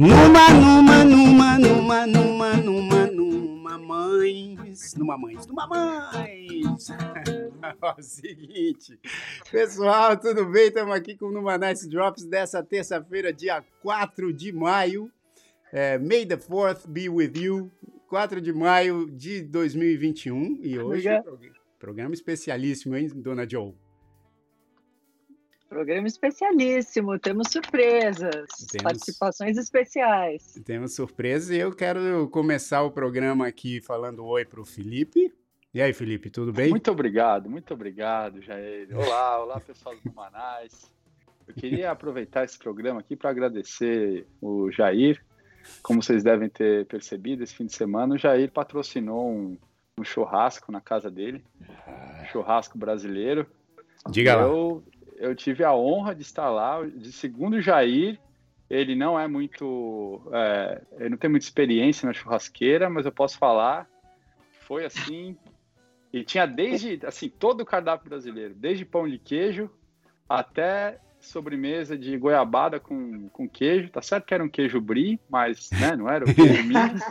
Numa, numa, numa, numa, numa, mães, numa mães, numa mães. o seguinte, pessoal, tudo bem? Estamos aqui com o Numa Nice Drops dessa terça-feira, dia 4 de maio. É, May the 4th be with you. 4 de maio de 2021. E hoje, programa especialíssimo, hein, Dona Joe? Programa especialíssimo, temos surpresas, temos, participações especiais. Temos surpresas e eu quero começar o programa aqui falando oi para o Felipe. E aí, Felipe, tudo bem? Muito obrigado, muito obrigado, Jair. Olá, olá, pessoal do Manais. Eu queria aproveitar esse programa aqui para agradecer o Jair. Como vocês devem ter percebido, esse fim de semana o Jair patrocinou um, um churrasco na casa dele, um churrasco brasileiro. Diga eu, lá eu tive a honra de estar lá. De segundo Jair, ele não é muito. É, ele não tem muita experiência na churrasqueira, mas eu posso falar. Foi assim. E tinha desde, assim, todo o cardápio brasileiro, desde pão de queijo até sobremesa de goiabada com, com queijo. Tá certo que era um queijo brie, mas né, não era o queijo Minas.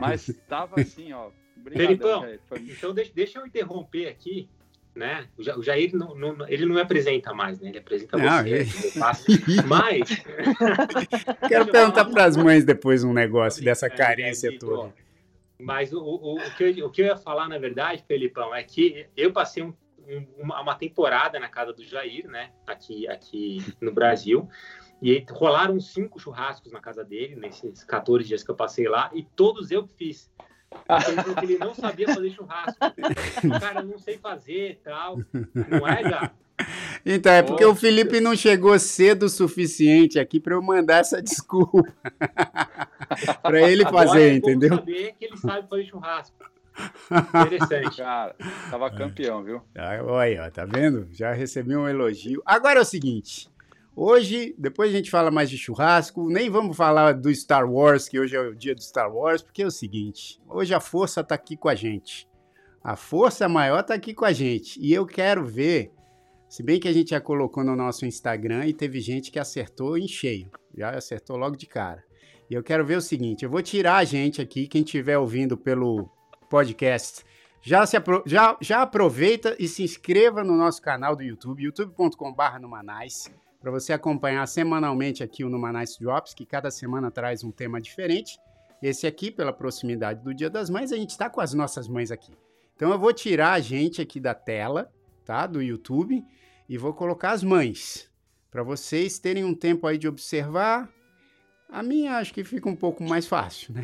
mas tava assim, ó. Felipão, então deixa, deixa eu interromper aqui né? O Jair não, não, ele não me apresenta mais, né? Ele apresenta não, você, ele... mas quero perguntar para as mães depois um negócio dessa é, carência é, toda. Mas o, o, o, que eu, o que eu ia falar, na verdade, Felipão, é que eu passei um, um, uma, uma temporada na casa do Jair, né? Aqui, aqui no Brasil. E rolaram cinco churrascos na casa dele, nesses 14 dias que eu passei lá, e todos eu que fiz. Ele que ele não sabia fazer churrasco. Cara, não sei fazer tal. Não é, já? Então, é porque o Felipe não chegou cedo o suficiente aqui para eu mandar essa desculpa. para ele fazer, é entendeu? saber que ele sabe fazer churrasco. Interessante. Cara, tava campeão, viu? Ah, olha, tá vendo? Já recebi um elogio. Agora é o seguinte: Hoje, depois a gente fala mais de churrasco, nem vamos falar do Star Wars, que hoje é o dia do Star Wars, porque é o seguinte: hoje a força está aqui com a gente. A força maior está aqui com a gente. E eu quero ver, se bem que a gente já colocou no nosso Instagram e teve gente que acertou em cheio, já acertou logo de cara. E eu quero ver o seguinte: eu vou tirar a gente aqui, quem estiver ouvindo pelo podcast. Já, se apro já, já aproveita e se inscreva no nosso canal do YouTube, youtube.com.br numanais para você acompanhar semanalmente aqui o Numa Nice Drops, que cada semana traz um tema diferente. Esse aqui, pela proximidade do Dia das Mães, a gente está com as nossas mães aqui. Então eu vou tirar a gente aqui da tela, tá? Do YouTube e vou colocar as mães para vocês terem um tempo aí de observar. A minha acho que fica um pouco mais fácil, né?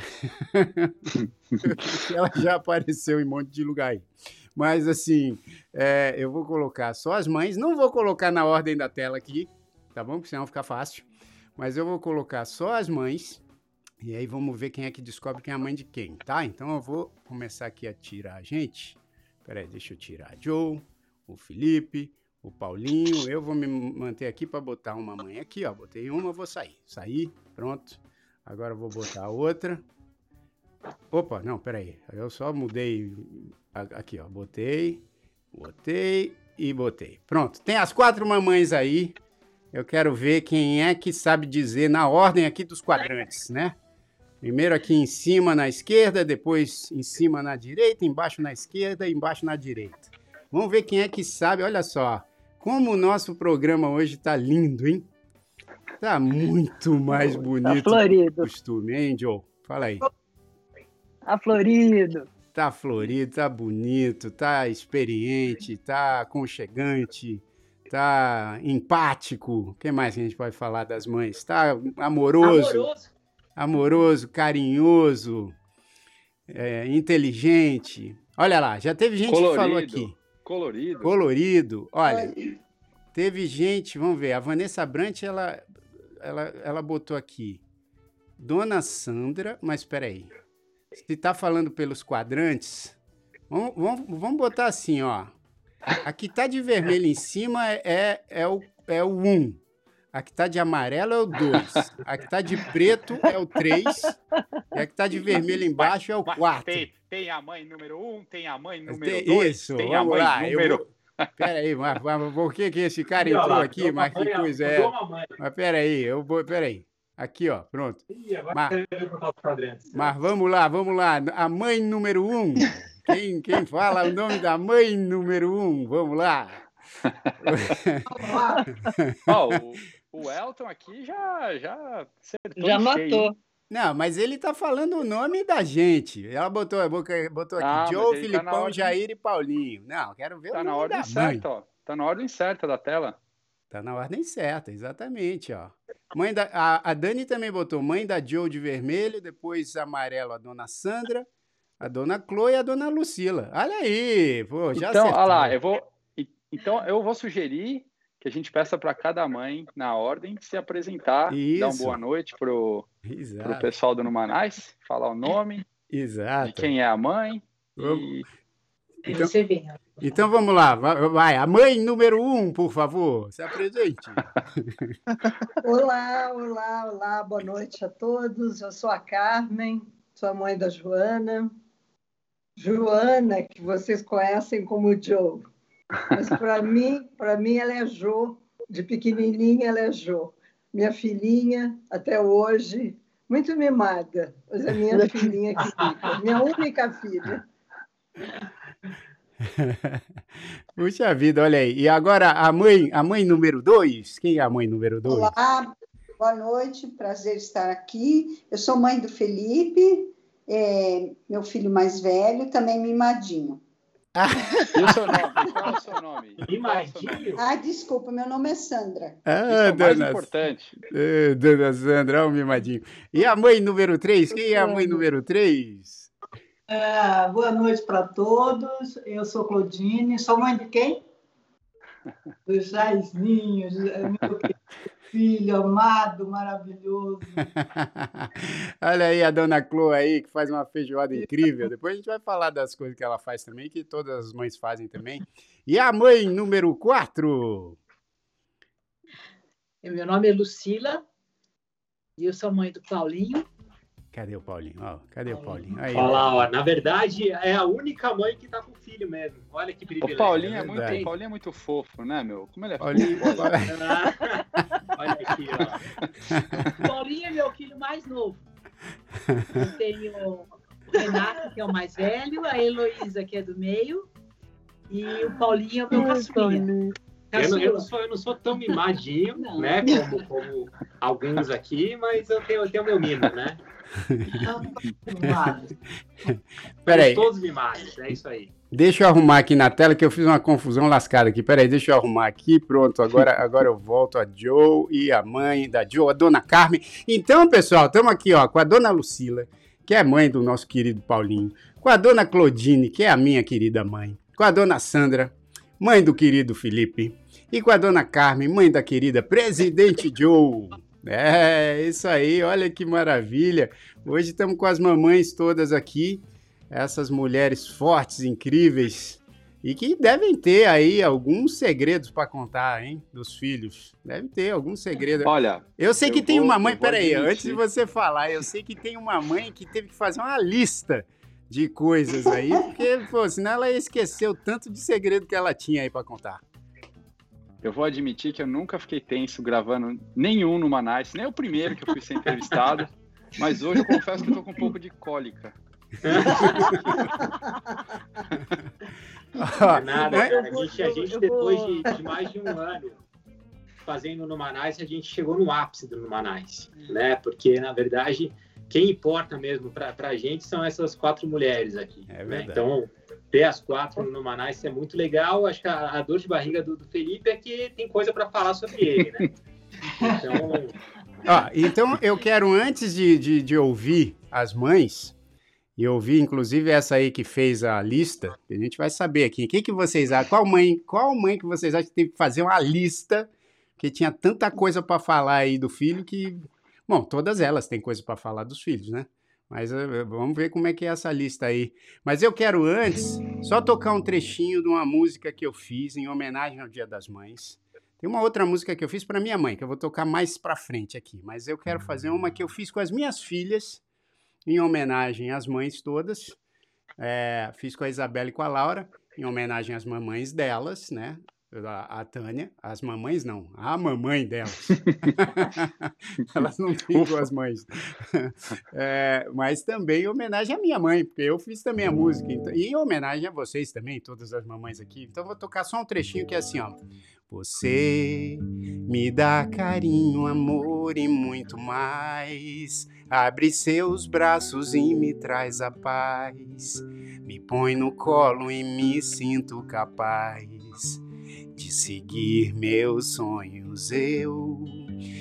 Ela já apareceu em um monte de lugar aí. Mas assim, é, eu vou colocar só as mães, não vou colocar na ordem da tela aqui, tá bom? Porque senão fica fácil. Mas eu vou colocar só as mães e aí vamos ver quem é que descobre quem é a mãe de quem, tá? Então eu vou começar aqui a tirar a gente. Peraí, deixa eu tirar a Joe, o Felipe, o Paulinho. Eu vou me manter aqui para botar uma mãe aqui, ó. Botei uma, vou sair. Saí, pronto. Agora eu vou botar outra. Opa, não, peraí. Eu só mudei aqui, ó. Botei, botei e botei. Pronto. Tem as quatro mamães aí. Eu quero ver quem é que sabe dizer na ordem aqui dos quadrantes, né? Primeiro aqui em cima na esquerda, depois em cima na direita, embaixo na esquerda e embaixo na direita. Vamos ver quem é que sabe. Olha só, como o nosso programa hoje tá lindo, hein? Tá muito mais tá bonito tá florido. do costume, hein, Joe? Fala aí. Tá florido. Tá florido, tá bonito, tá experiente, tá aconchegante tá empático. O que mais que a gente pode falar das mães? Tá amoroso, amoroso, amoroso carinhoso, é, inteligente. Olha lá, já teve gente colorido, que falou aqui. Colorido. Colorido. Olha, teve gente, vamos ver, a Vanessa Brant, ela, ela, ela botou aqui. Dona Sandra, mas espera aí. Se tá falando pelos quadrantes, vamos, vamos, vamos botar assim, ó. A que tá de vermelho em cima é, é, o, é o 1. A que tá de amarelo é o 2. A que tá de preto é o 3. E a que tá de vermelho embaixo é o 4. Tem, tem, a mãe número 1, um, tem a mãe número 2. Isso, tem vamos lá. Número... Eu... Pera aí, mas, mas por que, que esse cara entrou lá, aqui? Mas que coisa é? Mas pera aí, eu vou. Pera aí. Aqui, ó, pronto. Mas, mas vamos lá, vamos lá. A mãe número 1. Um. Quem, quem fala o nome da mãe número 1? Um? Vamos lá. oh, o, o Elton aqui já já já matou. Não, mas ele tá falando o nome da gente. Ela botou, botou aqui ah, Joe, tá Filipão, tá Jair e Paulinho. Não, quero ver tá o nome na ordem certa, ó. Tá na ordem certa da tela. Tá na ordem certa, exatamente, ó. Mãe da, a, a Dani também botou mãe da Joe de vermelho, depois amarelo a dona Sandra, a dona Chloe e a dona Lucila. Olha aí, pô, já Então, olha lá, eu vou, então eu vou sugerir que a gente peça para cada mãe, na ordem, se apresentar, Isso. dar uma boa noite pro, pro pessoal do Numanais, falar o nome, Exato. de quem é a mãe. E... Então, então vamos lá, vai. A mãe número um, por favor, se apresente. olá, olá, olá, boa noite a todos. Eu sou a Carmen, sou a mãe da Joana. Joana, que vocês conhecem como Joe. Mas para mim, para mim ela é Jo, de pequenininha ela é Jo. Minha filhinha, até hoje, muito mimada, mas é minha filhinha que fica, minha única filha. Puxa vida, olha aí. E agora a mãe, a mãe número dois? Quem é a mãe número dois? Olá, boa noite, prazer estar aqui. Eu sou mãe do Felipe, é, meu filho mais velho, também mimadinho. E o seu nome? Qual é o seu nome? Mimadinho? Ah, desculpa, meu nome é Sandra. Ah, Isso é o mais importante. É, dona Sandra, o mimadinho. E a mãe número 3? Quem é a mãe número 3? Ah, boa noite para todos. Eu sou Claudine. Sou mãe de quem? Dos Jairzinhos, é meu filho amado, maravilhoso. Olha aí a dona Clô aí, que faz uma feijoada incrível. Depois a gente vai falar das coisas que ela faz também, que todas as mães fazem também. E a mãe número 4? Meu nome é Lucila e eu sou mãe do Paulinho. Cadê o Paulinho? Ó, cadê o Paulinho? Aí, Olha lá, ó, na verdade, é a única mãe que tá com filho mesmo. Olha que privilégio. O Paulinho é, muito, o Paulinho é muito fofo, né, meu? Como ele é Paulinho... fofo. Olha aqui, ó. Paulinho é meu filho mais novo. Eu tenho o Renato, que é o mais velho, a Heloísa, que é do meio, e o Paulinho é o meu caçulinha. Eu não, eu, não sou, eu não sou tão mimadinho, não. né, como, como alguns aqui, mas eu tenho, eu tenho meu mimo, né? Peraí. Todos mimados, é isso aí. Deixa eu arrumar aqui na tela que eu fiz uma confusão lascada aqui. Peraí, deixa eu arrumar aqui. Pronto, agora, agora eu volto a Joe e a mãe da Joe, a dona Carmen. Então, pessoal, estamos aqui ó, com a dona Lucila, que é mãe do nosso querido Paulinho, com a dona Claudine, que é a minha querida mãe, com a dona Sandra, mãe do querido Felipe, e com a dona Carmen, mãe da querida Presidente Joe. É, isso aí, olha que maravilha. Hoje estamos com as mamães todas aqui, essas mulheres fortes, incríveis, e que devem ter aí alguns segredos para contar, hein, dos filhos. Deve ter alguns segredos. Olha, eu sei que tem vou, uma mãe, peraí, antes de você falar, eu sei que tem uma mãe que teve que fazer uma lista de coisas aí, porque, pô, senão ela esqueceu tanto de segredo que ela tinha aí para contar. Eu vou admitir que eu nunca fiquei tenso gravando nenhum no Manais, nem o primeiro que eu fui ser entrevistado, mas hoje eu confesso que eu tô com um pouco de cólica. é nada, cara. A gente, a gente depois de, de, mais de um ano fazendo no Manais, a gente chegou no ápice do Manais, né? Porque, na verdade, quem importa mesmo para a gente são essas quatro mulheres aqui. É né? Então, ter as quatro no Manaus é muito legal. Acho que a, a dor de barriga do, do, Felipe é que tem coisa para falar sobre ele, né? Então... Ah, então eu quero, antes de, de, de, ouvir as mães, e ouvir inclusive essa aí que fez a lista, a gente vai saber aqui, o que, que vocês acham, qual mãe, qual mãe que vocês acham que teve que fazer uma lista, que tinha tanta coisa para falar aí do filho que, bom, todas elas têm coisa para falar dos filhos, né? Mas uh, vamos ver como é que é essa lista aí. Mas eu quero antes só tocar um trechinho de uma música que eu fiz em homenagem ao Dia das Mães. Tem uma outra música que eu fiz para minha mãe, que eu vou tocar mais para frente aqui, mas eu quero fazer uma que eu fiz com as minhas filhas, em homenagem às mães todas. É, fiz com a Isabela e com a Laura, em homenagem às mamães delas, né? A, a Tânia, as mamães não, a mamãe delas. Elas não têm duas mães. É, mas também em homenagem à minha mãe, porque eu fiz também a música. Então, e em homenagem a vocês também, todas as mamães aqui. Então vou tocar só um trechinho que é assim, ó. Você me dá carinho, amor e muito mais. Abre seus braços e me traz a paz. Me põe no colo e me sinto capaz de seguir meus sonhos. Eu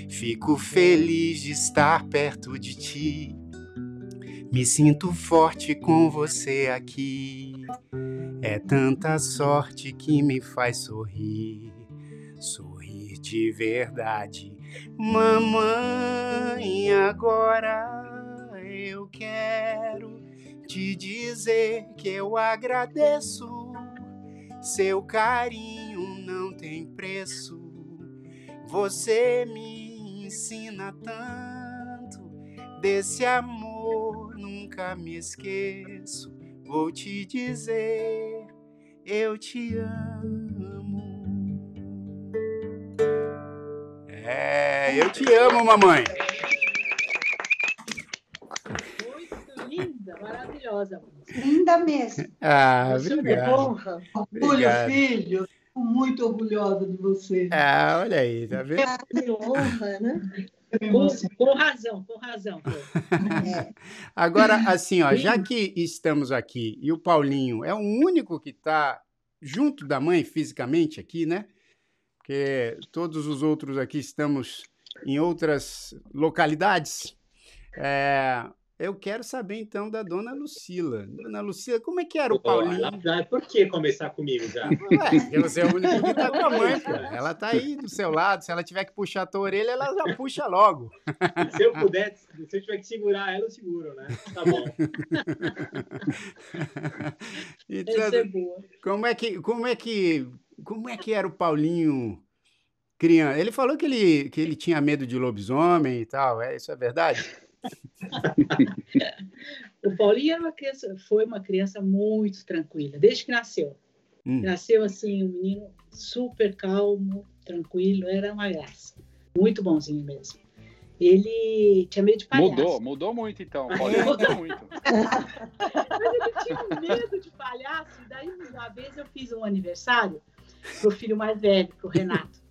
fico feliz de estar perto de ti. Me sinto forte com você aqui. É tanta sorte que me faz sorrir sorrir de verdade. Mamãe, agora eu quero te dizer que eu agradeço. Seu carinho não tem preço. Você me ensina tanto desse amor, nunca me esqueço. Vou te dizer, eu te amo. É, eu te amo, mamãe. Muito linda, maravilhosa. Linda mesmo. Ah, Você obrigado. é honra. Orgulho, filho. Fico muito orgulhosa de você. Ah, olha aí, tá vendo? Que honra, né? Com, com razão, com razão. É. Agora, assim, ó, já que estamos aqui e o Paulinho é o único que está junto da mãe fisicamente aqui, né? Porque todos os outros aqui estamos em outras localidades. É, eu quero saber então da dona Lucila. Dona Lucila, como é que era o Paulinho? Ela- Por que começar comigo já? Ué, porque você é o único que tá com a mãe. Ela tá aí do seu lado. Se ela tiver que puxar a tua orelha, ela já puxa logo. Se eu puder, se eu tiver que segurar ela, eu seguro, né? Tá bom. Então, Essa é boa. como é que, como é que, como é que era o Paulinho criança? Ele falou que ele, que ele tinha medo de lobisomem e tal. É isso é verdade? O Paulinho era uma criança, foi uma criança muito tranquila, desde que nasceu. Hum. Nasceu assim, um menino super calmo, tranquilo, era uma graça. Muito bonzinho mesmo. Ele tinha medo de palhaço. Mudou, mudou muito então. Paulinho mudou muito. Mas ele tinha medo de palhaço. E daí, uma vez, eu fiz um aniversário pro filho mais velho, pro Renato.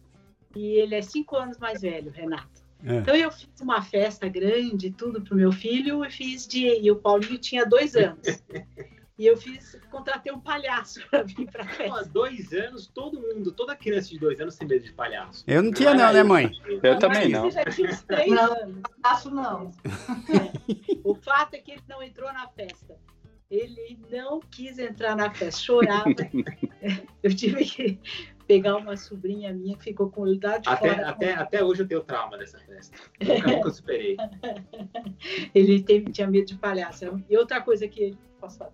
E ele é cinco anos mais velho, o Renato. É. Então, eu fiz uma festa grande, tudo pro meu filho, e fiz de. E o Paulinho tinha dois anos. E eu fiz, contratei um palhaço para vir pra Há festa. dois anos, todo mundo, toda criança de dois anos tem medo de palhaço. Eu não tinha não, né, mãe? Eu também não. já tinha uns três Não. anos. Faço não. O fato é que ele não entrou na festa. Ele não quis entrar na festa, chorava. Eu tive que pegar uma sobrinha minha que ficou com o olho lá de Até, fora. até, até hoje eu tenho trauma dessa festa. Nunca, nunca superei. Ele teve, tinha medo de palhaço. E outra coisa que ele. Posso falar?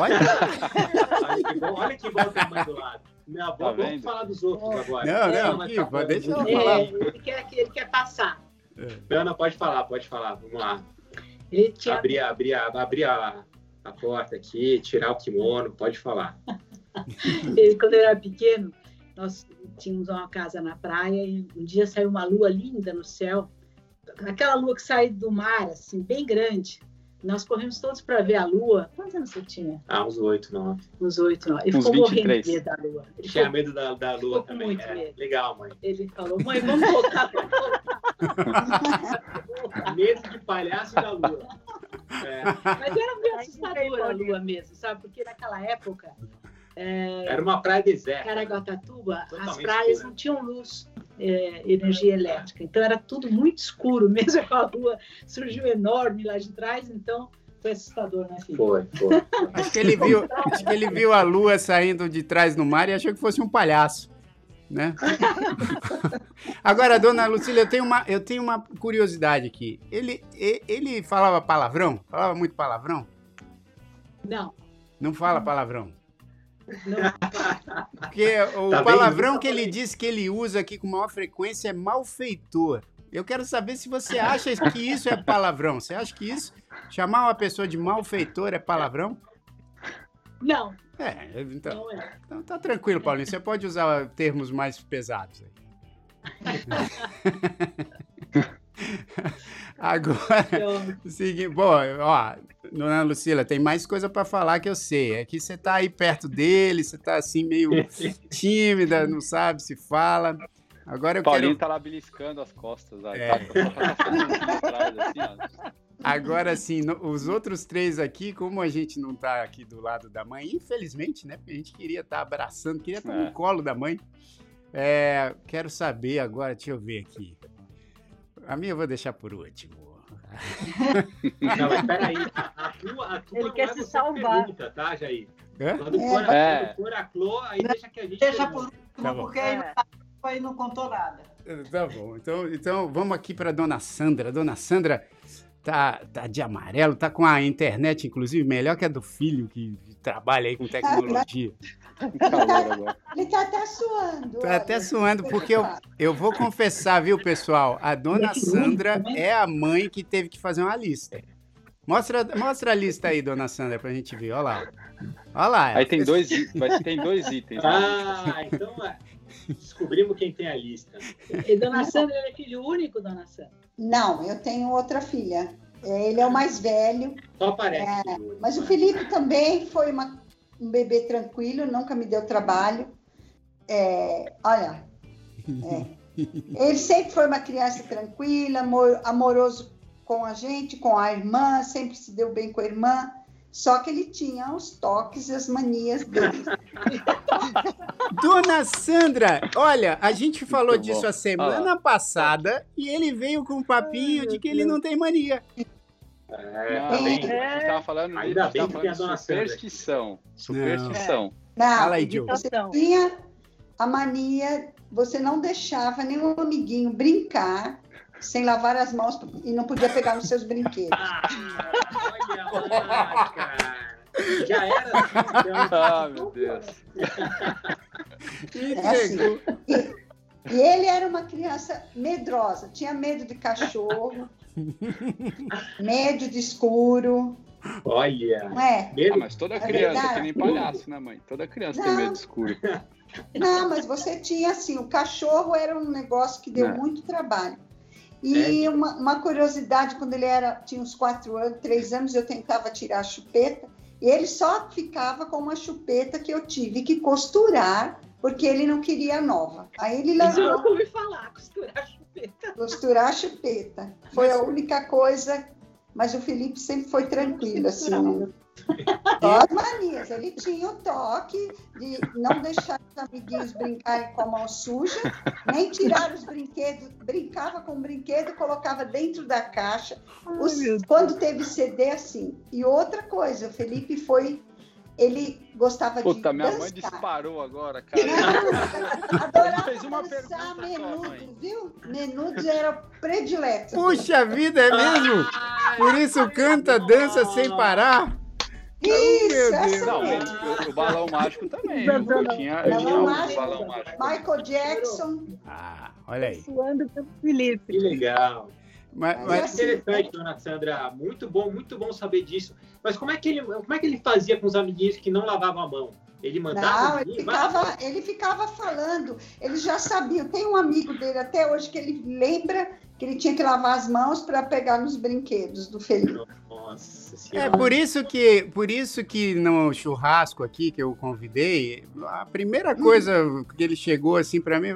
Olha. Olha que bom, olha que bom ter mãe do lado. Minha avó, Tá vamos falar dos outros agora. Não, não, aqui, tá deixa ela É, falar. ele, quer, ele quer passar. Ana, pode falar, pode falar. Vamos lá. Ele tinha Abrir, abrir, a- abrir a, a porta aqui, tirar o kimono, pode falar. Ele, quando eu era pequeno, nós tínhamos uma casa na praia e um dia saiu uma lua linda no céu, aquela lua que sai do mar, assim, bem grande. Nós corremos todos para ver a lua. Quantos anos você tinha? Ah, uns oito, nove. Uns oito, não. Ele Uns ficou morrendo 23. de medo da lua. Ele, Tinha ficou- medo da, da lua também. muito É, medo. legal, mãe. ele falou, mãe, vamos voltar. Medo de palhaço da lua. É, Mas era meio assustadora a lua mesmo, sabe? Porque naquela época, era uma praia deserta. Caraguatatuba, as Totalmente praias escura. não tinham luz, é, energia elétrica. Então era tudo muito escuro, mesmo com a lua surgiu enorme lá de trás, então foi assustador, né, filho? Foi, foi. Acho que ele viu, acho que ele viu a lua saindo de trás no mar e achou que fosse um palhaço, né? Agora, dona Lucília, eu tenho uma, eu tenho uma curiosidade aqui. Ele, ele falava palavrão? Falava muito palavrão? Não, Não fala palavrão. Porque o tá palavrão que ele disse que ele usa aqui com maior frequência é malfeitor. Eu quero saber se você acha que isso é palavrão. Você acha que isso, chamar uma pessoa de malfeitor é palavrão? Não. É, então, não é. então tá tranquilo, Paulinho. Você pode usar termos mais pesados aí. Agora, seguinte, bom, ó, dona Lucila, tem mais coisa para falar que eu sei. É que você tá aí perto dele, você tá assim meio tímida, não sabe se fala. Agora eu Paulinho quero... tá lá beliscando as costas. Aí, é. tá, assim, Agora sim, os outros três aqui, como a gente não tá aqui do lado da mãe, infelizmente, né? Porque a gente queria estar tá abraçando, queria estar tá é. no colo da mãe. É, quero saber agora, deixa eu ver aqui. A minha eu vou deixar por último. Não, mas peraí, a, a tua, a tua Ele quer é se salvar. Pergunta, tá, Jair? É? Quando, for, é. quando for a Clô, aí deixa que a gente. Deixa por último, tá porque é. aí não contou nada. Tá bom, então, então vamos aqui para dona Sandra. Dona Sandra tá, tá de amarelo, tá com a internet, inclusive, melhor que a do filho que trabalha aí com tecnologia. Ele tá até suando. Tá até suando, porque eu, eu vou confessar, viu, pessoal? A dona Sandra é a mãe que teve que fazer uma lista. Mostra, mostra a lista aí, dona Sandra, pra gente ver. Olha lá. Olha lá. Aí tem dois, tem dois itens. Ah, então é. Descobrimos quem tem a lista. E dona Sandra é filho único, dona Sandra? Não, eu tenho outra filha. Ele é o mais velho. Só parece. É, mas o Felipe também foi uma um bebê tranquilo, nunca me deu trabalho. É, olha, é. ele sempre foi uma criança tranquila, amor, amoroso com a gente, com a irmã, sempre se deu bem com a irmã. Só que ele tinha os toques e as manias dele. Dona Sandra, olha, a gente falou Muito disso bom. a semana ah. passada e ele veio com um papinho Ai, de que ele não tem mania. É, não, bem, é. a gente tava falando, Ainda bem que tem a dona superstição. Superstição. Não, Fala aí, você tinha a mania, você não deixava nenhum amiguinho brincar sem lavar as mãos e não podia pegar nos seus brinquedos. Ah, olha lá, cara. Já era assim, então. Ah, meu Deus. É assim. E, e ele era uma criança medrosa, tinha medo de cachorro, medo de escuro. Olha! Não é? Ah, mas toda é criança é que nem palhaço, né, mãe? Toda criança não, tem medo de escuro. Não, mas você tinha assim, o cachorro era um negócio que deu é. muito trabalho. E uma, uma, curiosidade, quando ele era, tinha uns quatro anos, três anos, eu tentava tirar a chupeta, e ele só ficava com uma chupeta que eu tive que costurar, porque ele não queria nova. Aí ele levou. Eu ouvi falar, costurar a chupeta. Costurar a chupeta. Foi a única coisa, mas o Felipe sempre foi tranquilo, assim. Só as manias. Ele tinha o toque de não deixar amiguinhos brincarem com a mão suja, nem tirar os brinquedos, brincava com o brinquedo, colocava dentro da caixa. Os, quando teve CD, assim. E outra coisa, o Felipe foi ele gostava Puta, de Puta, minha dançar. mãe disparou agora, cara. Adorava fez uma dançar menudo, viu? Menudos era predileto. Puxa vida, é mesmo? Por isso canta, dança sem parar? Isso, oh, não, o, o, balão mágico também. Eu tinha, eu tinha o balão mágico. Michael Jackson. Ah, olha aí. Suando pelo Felipe. Que legal. Mas, mas... interessante, dona Sandra. Muito bom, muito bom saber disso. Mas como é que ele, como é que ele fazia com os amiguinhos que não lavavam a mão? Ele mandava. Não, ele ficava, ele ficava falando. Ele já sabia. Tem um amigo dele até hoje que ele lembra que ele tinha que lavar as mãos para pegar nos brinquedos do Felipe. Nossa senhora. É por isso que, por isso que no churrasco aqui que eu convidei, a primeira coisa que ele chegou assim para mim,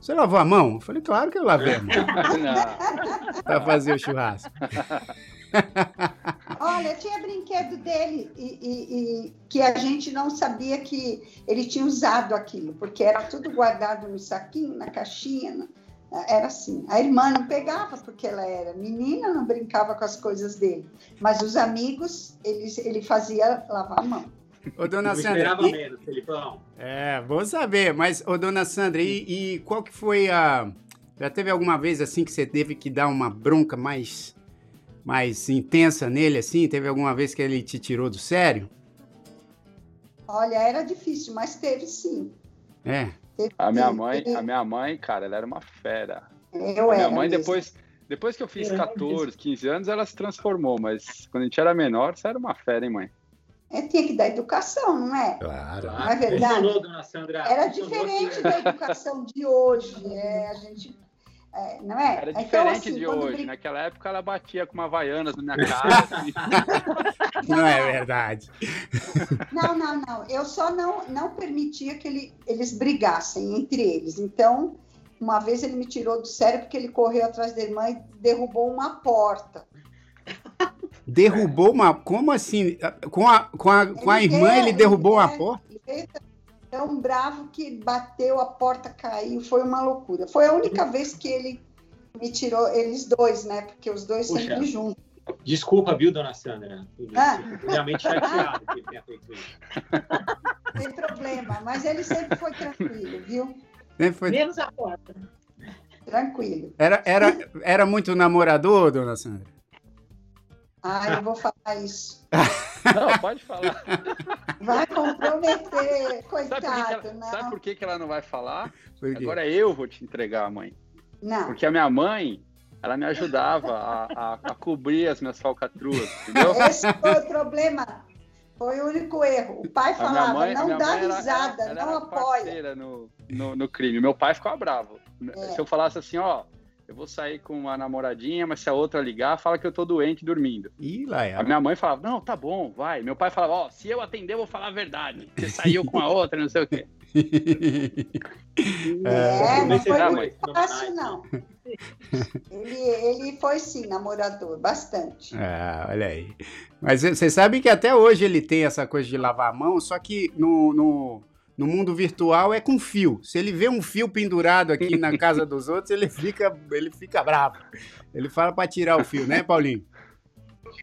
você lavou a mão? Eu falei, claro que eu lavei a mão. para fazer o churrasco. Olha, tinha brinquedo dele e, e, e, que a gente não sabia que ele tinha usado aquilo, porque era tudo guardado no saquinho, na caixinha. Era assim. A irmã não pegava porque ela era menina, não brincava com as coisas dele. Mas os amigos, ele, ele fazia lavar a mão. Ô, dona Sandra. Esperava e... menos, Felipão. É, vou saber. Mas, ô, dona Sandra, e, e qual que foi a. Já teve alguma vez assim que você teve que dar uma bronca mais mais intensa nele, assim? Teve alguma vez que ele te tirou do sério? Olha, era difícil, mas teve sim. É. A minha mãe, a minha mãe, cara, ela era uma fera. Eu A minha era mãe, mesmo. depois, depois que eu fiz Eu era 14, 15 anos, ela se transformou, mas quando a gente era menor, você era uma fera, hein, mãe? É, tinha que dar educação, não é? Claro. Não é verdade? Funcionou, dona Sandra. Era Funcionou diferente que- da educação de hoje. É, a gente, é, não é? Era Então, diferente assim, de hoje. brin- Naquela época ela batia com uma Havaianas na minha cara. assim. Não é verdade. Não, não, não. Eu só não, não permitia que ele- eles brigassem entre eles. Então, uma vez ele me tirou do sério porque ele correu atrás da irmã e derrubou uma porta. Derrubou uma. Como assim? Com a, com a, com a Ele irmã, ele derrubou ele uma porta? Ele veio tão bravo que bateu, a porta caiu, foi uma loucura. Foi a única vez que ele me tirou, eles dois, né? Porque os dois Puxa. sempre juntos. Desculpa, viu, dona Sandra? Ah. Realmente chateado que ele tenha feito isso. Sem problema. Mas ele sempre foi tranquilo, viu? Né, foi- Menos a porta. Tranquilo. Era, era, era muito namorador, dona Sandra? Ah, eu vou falar isso. Não, pode falar. Vai comprometer, Sabe por, que coitado, ela, sabe não. por que, que ela não vai falar? Por quê? Agora eu vou te entregar, mãe. Não. Porque a minha mãe, ela me ajudava a, a- a cobrir as minhas falcatruas, entendeu? Esse foi o problema. Foi o único erro. O pai falava, mãe, não dá risada, ela, ela não era apoia. no, no, no crime. Meu pai ficava bravo. É. Se eu falasse assim, ó, eu vou sair com uma namoradinha, mas se a outra ligar, fala que eu tô doente dormindo. Ih, lá é. A minha mãe falava, não, tá bom, vai. Meu pai falava, ó, se eu atender, eu vou falar a verdade. Você saiu com a outra, não sei o quê. É, não Mas foi será, muito fácil, não. Ele, ele foi, sim, namorador, bastante. Ah, olha aí. Mas você sabe que até hoje ele tem essa coisa de lavar a mão, só que no, no, no mundo virtual é com fio. Se ele vê um fio pendurado aqui na casa dos outros, ele fica, ele fica bravo. Ele fala para tirar o fio, né, Paulinho?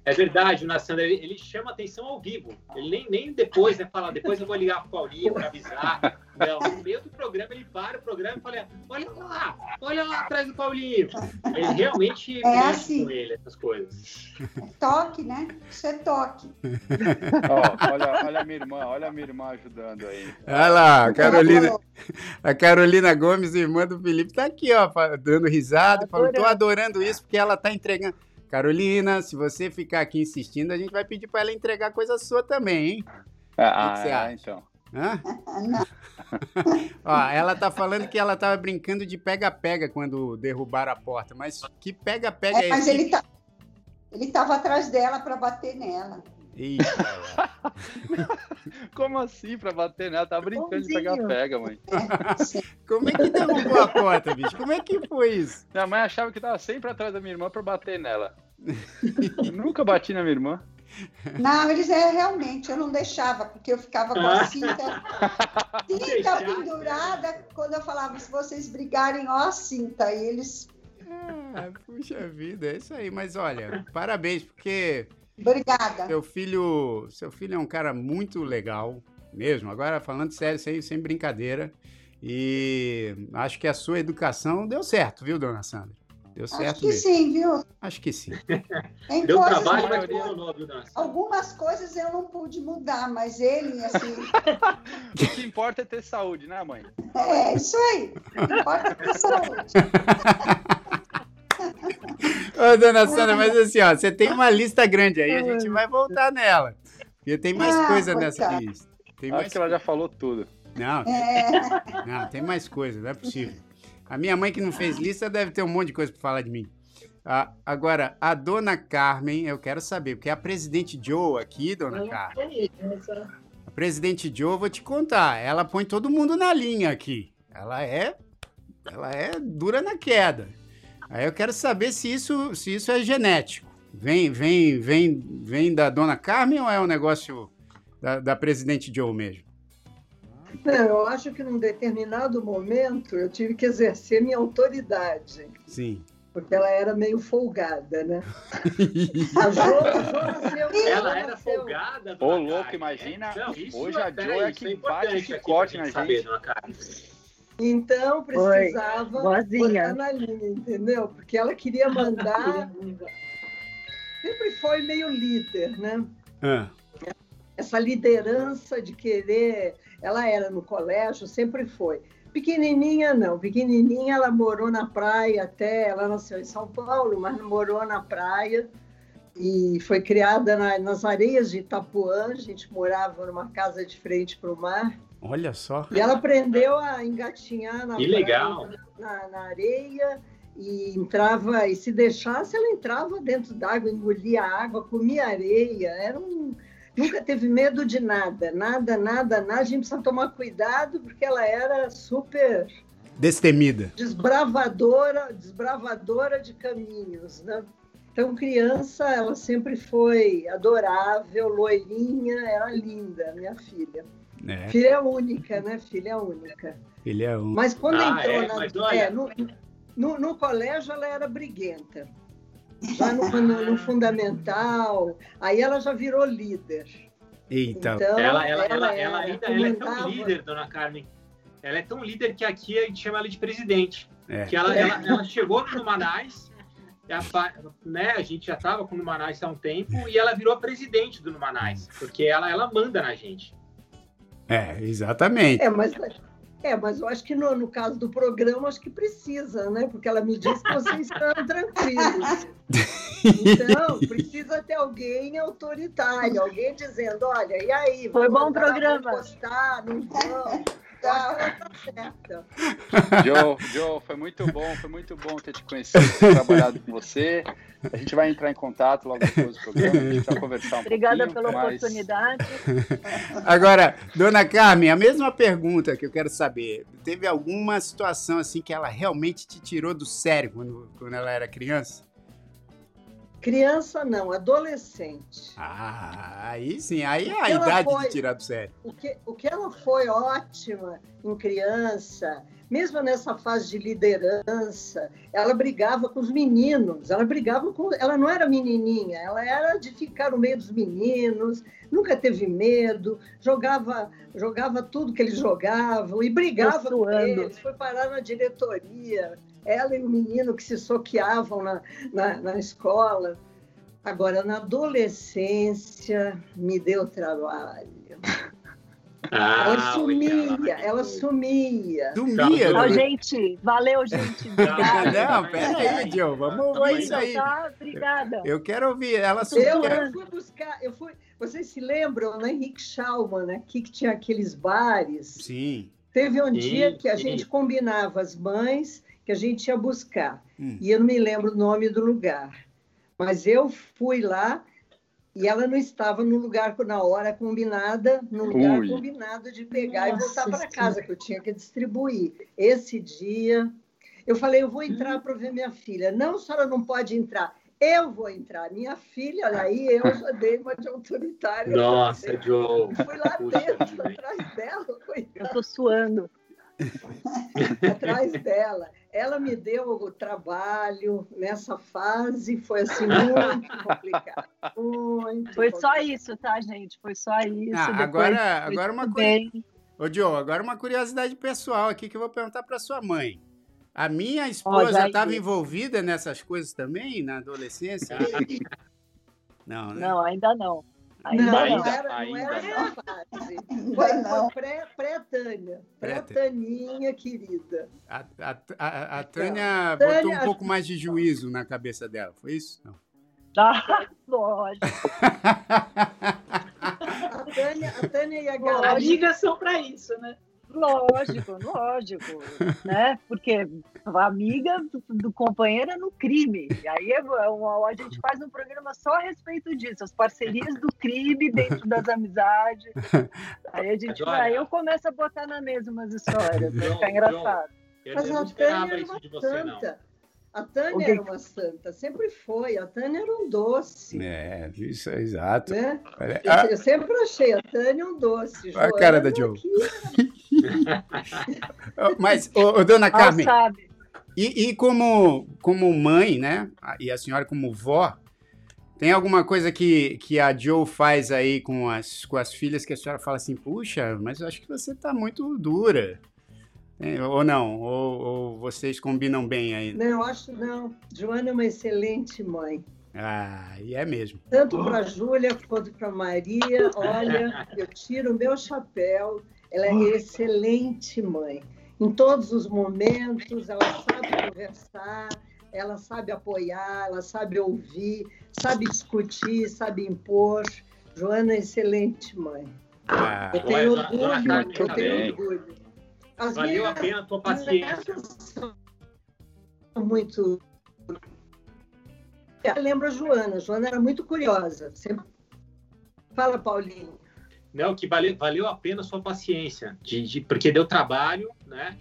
É verdade, dona Sandra, ele, ele chama atenção ao vivo. Ele nem, nem depois, né? Fala, depois eu vou ligar pro Paulinho para avisar. Não, no meio do programa, ele para o programa e fala, olha lá, olha lá atrás do Paulinho. Ele realmente É mexe assim. com ele, essas coisas. Toque, né? Isso é toque. Ó, olha, olha a minha irmã, olha a minha irmã ajudando aí. Olha lá, a Carolina, a Carolina Gomes, irmã do Felipe, tá aqui, ó, dando risada, falando, tô adorando isso porque ela tá entregando. Carolina, se você ficar aqui insistindo, a gente vai pedir para ela entregar coisa sua também, hein? Ah, que você é, acha? então. Hã? Ó, ela tá falando que ela tava brincando de pega-pega quando derrubaram a porta, mas que pega-pega é, é, mas esse? ele tá. Ele estava atrás dela para bater nela. Eita, Como assim pra bater nela? Tá brincando de Bonzinho. pegar-pega, mãe. Como é que derrubou a porta, bicho? Como é que foi isso? Minha mãe achava que tava sempre atrás da minha irmã pra bater nela. Nunca bati na minha irmã. Não, eles é realmente, eu não deixava, porque eu ficava com a cinta, cinta pendurada, quando eu falava, se vocês brigarem, ó a cinta, e eles. Ah, puxa vida, é isso aí. Mas olha, parabéns, porque Obrigada. seu filho, seu filho é um cara muito legal, mesmo. Agora, falando sério, sem, sem brincadeira. E acho que a sua educação deu certo, viu, dona Sandra? Deu Acho certo que mesmo. sim, viu? Acho que sim. Tem Deu coisas, trabalho, mas funcionou, viu, dona Sandra? algumas coisas eu não pude mudar, mas ele, assim, O que importa é ter saúde, né, mãe? é isso aí. Não importa ter saúde. Ô, dona Sandra, mas assim, ó, você tem uma lista grande aí, a gente vai voltar nela. Porque tem mais Ah, coisa nessa coitada. lista. Tem Acho mais que ela já falou tudo. Não, É, não, tem mais coisa, não é possível. A minha mãe que não fez lista deve ter um monte de coisa para falar de mim. Ah, agora, a dona Carmen, eu quero saber, porque a presidente Joe aqui, dona Carmen, a presidente Joe, eu vou te contar, ela põe todo mundo na linha aqui. Ela é, ela é dura na queda. Aí eu quero saber se isso, se isso é genético. Vem, vem, vem, vem da dona Carmen ou é um negócio da, da presidente Joe mesmo? Não, eu acho que num determinado momento eu tive que exercer minha autoridade, Sim. porque ela era meio folgada, né? A Jo, a Jo nasceu. Ela era nasceu- folgada, Ô, louco, imagina, Não, isso hoje a peraí, Jo é isso que bate pra na gente. Então precisava boazinha. botar na linha, entendeu? Porque ela queria mandar, sempre foi meio líder, né? Ah, essa liderança de querer. Ela era no colégio, sempre foi. Pequenininha, não. Pequenininha, ela morou na praia até. Ela nasceu em São Paulo, mas morou na praia e foi criada na, nas areias de Itapuã. A gente morava numa casa de frente para o mar. Olha só. E ela aprendeu a engatinhar na, que legal. na, na areia e entrava, e se deixasse, ela entrava dentro d'água, engolia água, comia areia. Era um, nunca teve medo de nada, nada, nada, nada. A gente precisa tomar cuidado porque ela era super destemida, desbravadora, desbravadora de caminhos, né? Então, criança, ela sempre foi adorável, loirinha, era linda, minha filha. É. Filha única, né? Filha única. Filha única. Mas quando ah, entrou é? na, Mas, olha... é, no, no, no, colégio, ela era briguenta. Já no, no, no, fundamental, aí ela já virou líder. Eita. Então, ela, ela, ela, ela, ainda, ela é tão líder, dona Carmen. Ela é tão líder que aqui a gente chama ela de presidente. É. Que ela, ela, ela chegou no Manais a, né, a gente já estava com o Numanais há um tempo e ela virou a presidente do Numanais, porque ela, ela manda na gente. É, exatamente. É, mas, é, mas eu acho que no, no caso do programa, acho que precisa, né? Porque ela me disse que vocês estão tranquilos. Então, precisa ter alguém autoritário, alguém dizendo, olha, e aí? Foi bom programa. Postar, não vão? Joe, Joe, foi muito bom, foi muito bom ter te conhecido, ter trabalhado com você. A gente vai entrar em contato logo depois do programa, a gente vai conversar um Obrigada pela mas... oportunidade. Agora, dona Carmen, a mesma pergunta que eu quero saber. Teve alguma situação assim que ela realmente te tirou do sério quando, quando ela era criança? Criança não, adolescente. Ah, aí sim, aí é a idade foi, de tirar do sério. O que, o que ela foi ótima em criança, mesmo nessa fase de liderança, ela brigava com os meninos, ela brigava com. Ela não era menininha, ela era de ficar no meio dos meninos, nunca teve medo, jogava, jogava tudo que eles jogavam e brigava com eles, foi parar na diretoria ela e o menino que se soqueavam na, na, na escola. Agora, na adolescência, me deu trabalho. Ah, ela sumia, ela sumia. Sumia? Oh, gente, valeu, gente. Obrigada. Não, pera aí, Diogo, vamos ouvir isso aí. Tá, obrigada. Eu quero ouvir. Ela sumia. Eu, eu fui buscar, eu fui. Vocês se lembram, né, Henrique Schaumann, aqui que tinha aqueles bares? Sim. Teve um sim, dia que a sim. gente combinava as mães que a gente ia buscar. Hum. E eu não me lembro o nome do lugar. Mas eu fui lá e ela não estava no lugar na hora combinada, no lugar Ui. combinado de pegar Nossa, e voltar para casa, que eu tinha que distribuir. Esse dia, eu falei, eu vou entrar para ver minha filha. Não, a senhora não pode entrar. Eu vou entrar. Minha filha, aí eu já dei uma de autoritária. Nossa, Joe. Fui lá dentro, atrás dela. Coitada. Eu estou suando. atrás dela ela me deu o trabalho nessa fase, foi assim muito complicado. Muito foi complicado. só isso, tá, gente? Foi só isso. Ah, agora, agora uma coisa. Ô, Joe, agora uma curiosidade pessoal aqui que eu vou perguntar para sua mãe. A minha esposa estava envolvida nessas coisas também na adolescência? não, né? Não, ainda não. Ainda não, não, não era, ainda não era essa fase. Foi, foi pré-Tânia. Pré-Taninha, querida. A, a, a, a Tânia botou Tânia, um pouco mais de juízo na cabeça dela, foi isso? Não. Ah, lógico. a, Tânia, a Tânia e a Gabi. Amigas são para isso, né? Lógico, lógico, né? Porque a amiga do, do companheiro é no crime. E aí é, a gente faz um programa só a respeito disso, as parcerias do crime dentro das amizades. Aí a gente vai, aí eu começo a botar na mesa umas histórias, vai ficar engraçado. Mas a Tânia era uma santa. A Tânia era uma santa, sempre foi. A Tânia era um doce. É, isso é exato. Né? Eu, ah. eu, sempre achei a Tânia um doce. Olha a cara da Joe. Mas, ô, ô, dona Carmen, e, e, como, como mãe, né? E a senhora como vó, tem alguma coisa que, que a Joe faz aí com as, com as filhas que a senhora fala assim, puxa, mas eu acho que você tá muito dura. É, ou não? Ou, ou, vocês combinam bem aí? Não, acho não. Joana é uma excelente mãe. Ah, e é mesmo. Tanto para a Júlia quanto para a Maria, olha, eu tiro o meu chapéu. Ela é excelente mãe. Em todos os momentos, ela sabe conversar, ela sabe apoiar, ela sabe ouvir, sabe discutir, sabe impor. Joana é excelente mãe. Ah, eu tenho orgulho, eu tenho orgulho. As Valeu a pena a tua paciência. Muito. Eu lembro a Joana. A Joana era muito curiosa. Sempre... Fala, Paulinho. Não, que valeu, valeu a pena a sua paciência, de, de, porque deu trabalho, né?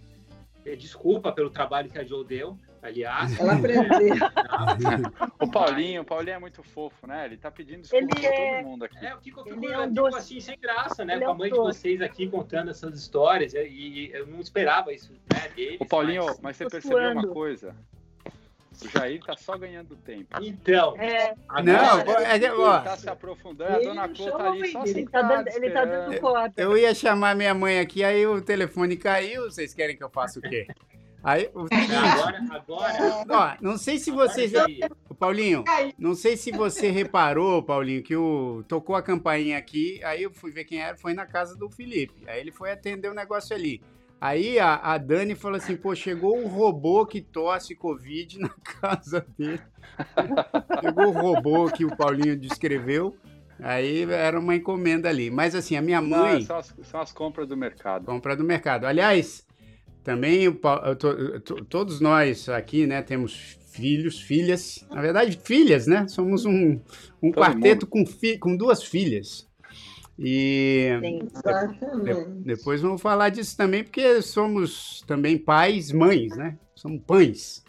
Desculpa pelo trabalho que a Jo deu, aliás. Ela aprendeu. o Paulinho, o Paulinho é muito fofo, né? Ele tá pedindo desculpa ele pra é... todo mundo aqui. É, eu fico, eu fico, eu fico assim, sem graça, né? Ele Com a mãe de vocês aqui contando essas histórias, e eu não esperava isso né, deles. O Paulinho, mas, mas você percebeu uma coisa? O Jair tá só ganhando tempo. Então. É. Não, é, é, ó, tá se aprofundando, a dona Clô tá ali só ele tá dando, ele tá dando conta. Eu ia chamar minha mãe aqui, aí o telefone caiu. Vocês querem que eu faça o quê? Aí, o agora, agora. Ó, não sei se você já. Paulinho, não sei se você reparou, Paulinho, que o tocou a campainha aqui, aí eu fui ver quem era, foi na casa do Felipe. Aí ele foi atender o um negócio ali. Aí a, a, Dani falou assim: pô, chegou um robô que tosse Covid na casa dele. chegou o robô que o Paulinho descreveu. Aí era uma encomenda ali. Mas assim, a minha mãe. Não, são, as, são as compras do mercado. Compra do mercado. Aliás, também o, todos nós aqui, né, temos filhos, filhas. Na verdade, filhas, né? Somos um, um quarteto com, fi, com duas filhas. E depois vamos falar disso também, porque somos também pais, mães, né? Somos pães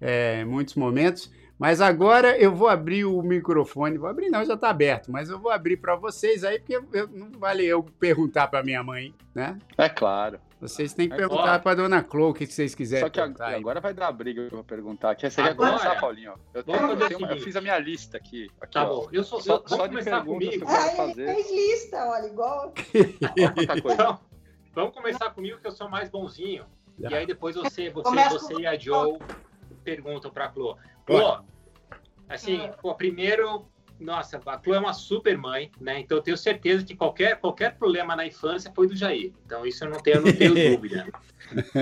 é, em muitos momentos. Mas agora eu vou abrir o microfone. Vou abrir, não, já está aberto, mas eu vou abrir para vocês aí, porque eu, não vale eu perguntar para minha mãe, né? É claro. Vocês têm que perguntar para dona Clô o que vocês quiserem. Só que agora, agora vai dar briga eu vou perguntar. Quer, você quer começar, Paulinho? Eu, tenho, eu, tenho, eu, fiz a minha lista aqui. aqui tá ó. bom. Eu sou, só, só de perguntas comigo. que eu quero ah, fazer. Fez lista, olha, igual. então, vamos começar comigo, que eu sou mais bonzinho. Já. E aí depois você, você, você e a Joe perguntam para a Clô. Clô, assim, pô, primeiro nossa, a Chloe é uma super mãe, né? Então eu tenho certeza que qualquer, qualquer problema na infância foi do Jair. Então isso eu não tenho, não tenho dúvida.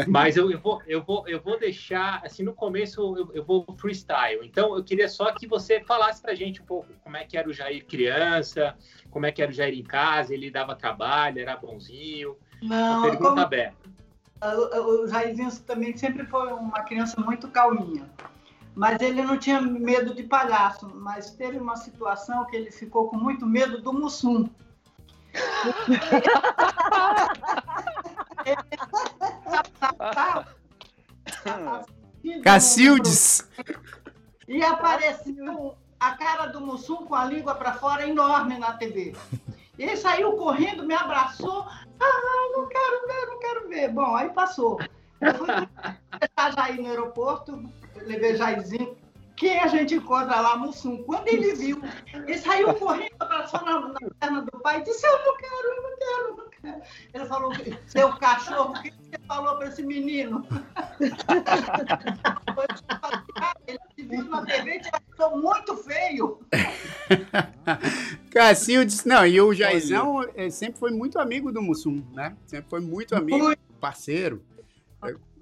Mas eu, eu, vou, eu, vou, eu vou deixar, assim, no começo eu, eu vou freestyle. Então eu queria só que você falasse pra gente um pouco como é que era o Jair criança, como é que era o Jair em casa, ele dava trabalho, era bonzinho. Não, pergunta como... aberta. O Jairzinho também sempre foi uma criança muito calminha mas ele não tinha medo de palhaço, mas teve uma situação que ele ficou com muito medo do Mussum. Cacildes! E apareceu a cara do Mussum com a língua para fora enorme na TV. Ele saiu correndo, me abraçou. Ah, não quero ver, não quero ver. Bom, aí passou. Eu fui já aí no aeroporto, levei Jairzinho. Quem a gente encontra lá, Mussum? Quando ele viu, ele saiu correndo, abraçou na, na perna do pai e disse: Eu não quero, eu não quero, eu não quero. Ele falou: Seu cachorro, o que você falou para esse menino? ele viu na TV e achou muito feio. Cassinho disse: Não, e o Jairzão sempre foi muito amigo do Mussum, né? Sempre foi muito amigo, parceiro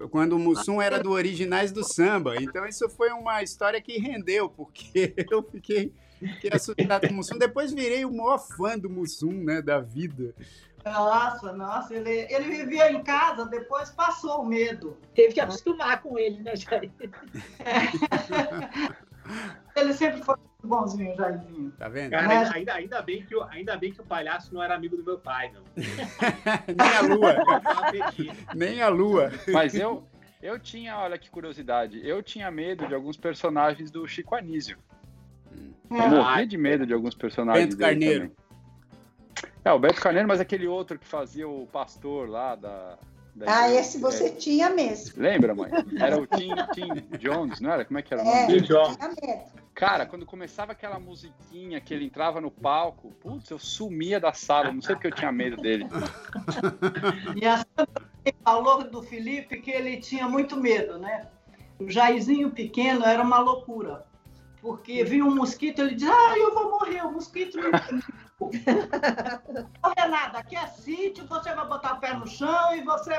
quando o Mussum era do Originais do Samba. Então isso foi uma história que rendeu, porque eu fiquei, fiquei assustado com o Mussum. Depois virei o maior fã do Mussum, né, da vida. Nossa, nossa, ele, ele vivia em casa, depois passou o medo. Teve que acostumar com ele, né, Jair? É. ele sempre foi bonzinho, Jairzinho. Tá vendo? Cara, ainda, ainda, bem que o, ainda bem que o palhaço não era amigo do meu pai, não. Nem a lua. Nem a lua. Mas eu, eu tinha, olha que curiosidade, eu tinha medo de alguns personagens do Chico Anísio. Eu é. morria de medo de alguns personagens Bento Carneiro. Também. É, o Beto Carneiro, mas aquele outro que fazia o pastor lá da. Ah, esse você é. tinha mesmo. Lembra, mãe? Era o Tim, Tim Jones, não era? Como é que era o nome é, Tim Jones. Cara, quando começava aquela musiquinha que ele entrava no palco, putz, eu sumia da sala, não sei porque eu tinha medo dele. E a Sandra falou do Felipe que ele tinha muito medo, né? O Jairzinho pequeno era uma loucura. porque viu um mosquito, ele diz, ah, eu vou morrer, o mosquito não morrer nada, aqui é sítio, você vai botar o pé no chão e você...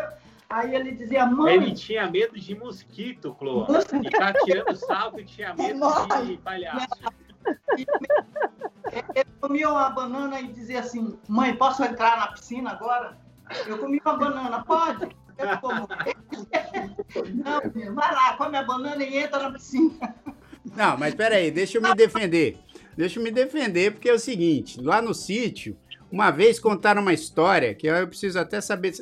Aí ele dizia, mãe... Ele tinha medo de mosquito, Clô. E tá tirando salto e tinha medo de palhaço. Ele comia uma banana e dizia assim, mãe, posso entrar na piscina agora? Eu comi uma banana, pode? Eu como. Não, vai lá, come a banana e entra na piscina. Não, mas peraí, deixa eu me defender. Deixa eu me defender, porque é o seguinte, lá no sítio, uma vez contaram uma história, que eu preciso até saber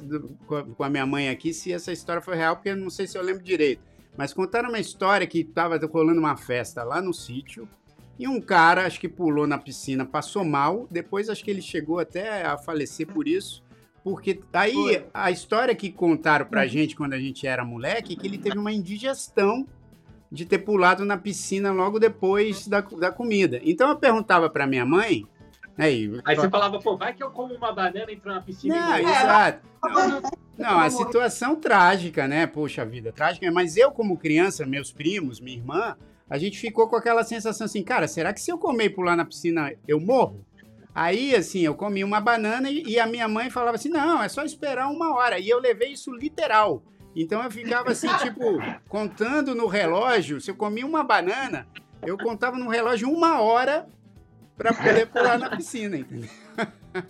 com a minha mãe aqui se essa história foi real, porque eu não sei se eu lembro direito. Mas contaram uma história que estava rolando uma festa lá no sítio, e um cara, acho que pulou na piscina, passou mal, depois acho que ele chegou até a falecer por isso. Porque aí a história que contaram pra gente quando a gente era moleque, é que ele teve uma indigestão de ter pulado na piscina logo depois da, da comida. Então eu perguntava pra minha mãe. Aí, aí você falava, pô, vai que eu como uma banana e entro na piscina não, e Exato. Não, não, a situação trágica, né? Poxa vida, trágica. Mas eu, como criança, meus primos, minha irmã, a gente ficou com aquela sensação assim, cara, será que se eu comer e pular na piscina, eu morro? Aí, assim, eu comi uma banana e, e, a minha mãe falava assim: não, é só esperar uma hora. E eu levei isso literal. Então eu ficava assim, tipo, contando no relógio. Se eu comia uma banana, eu contava no relógio uma hora para poder pular na piscina, entendeu?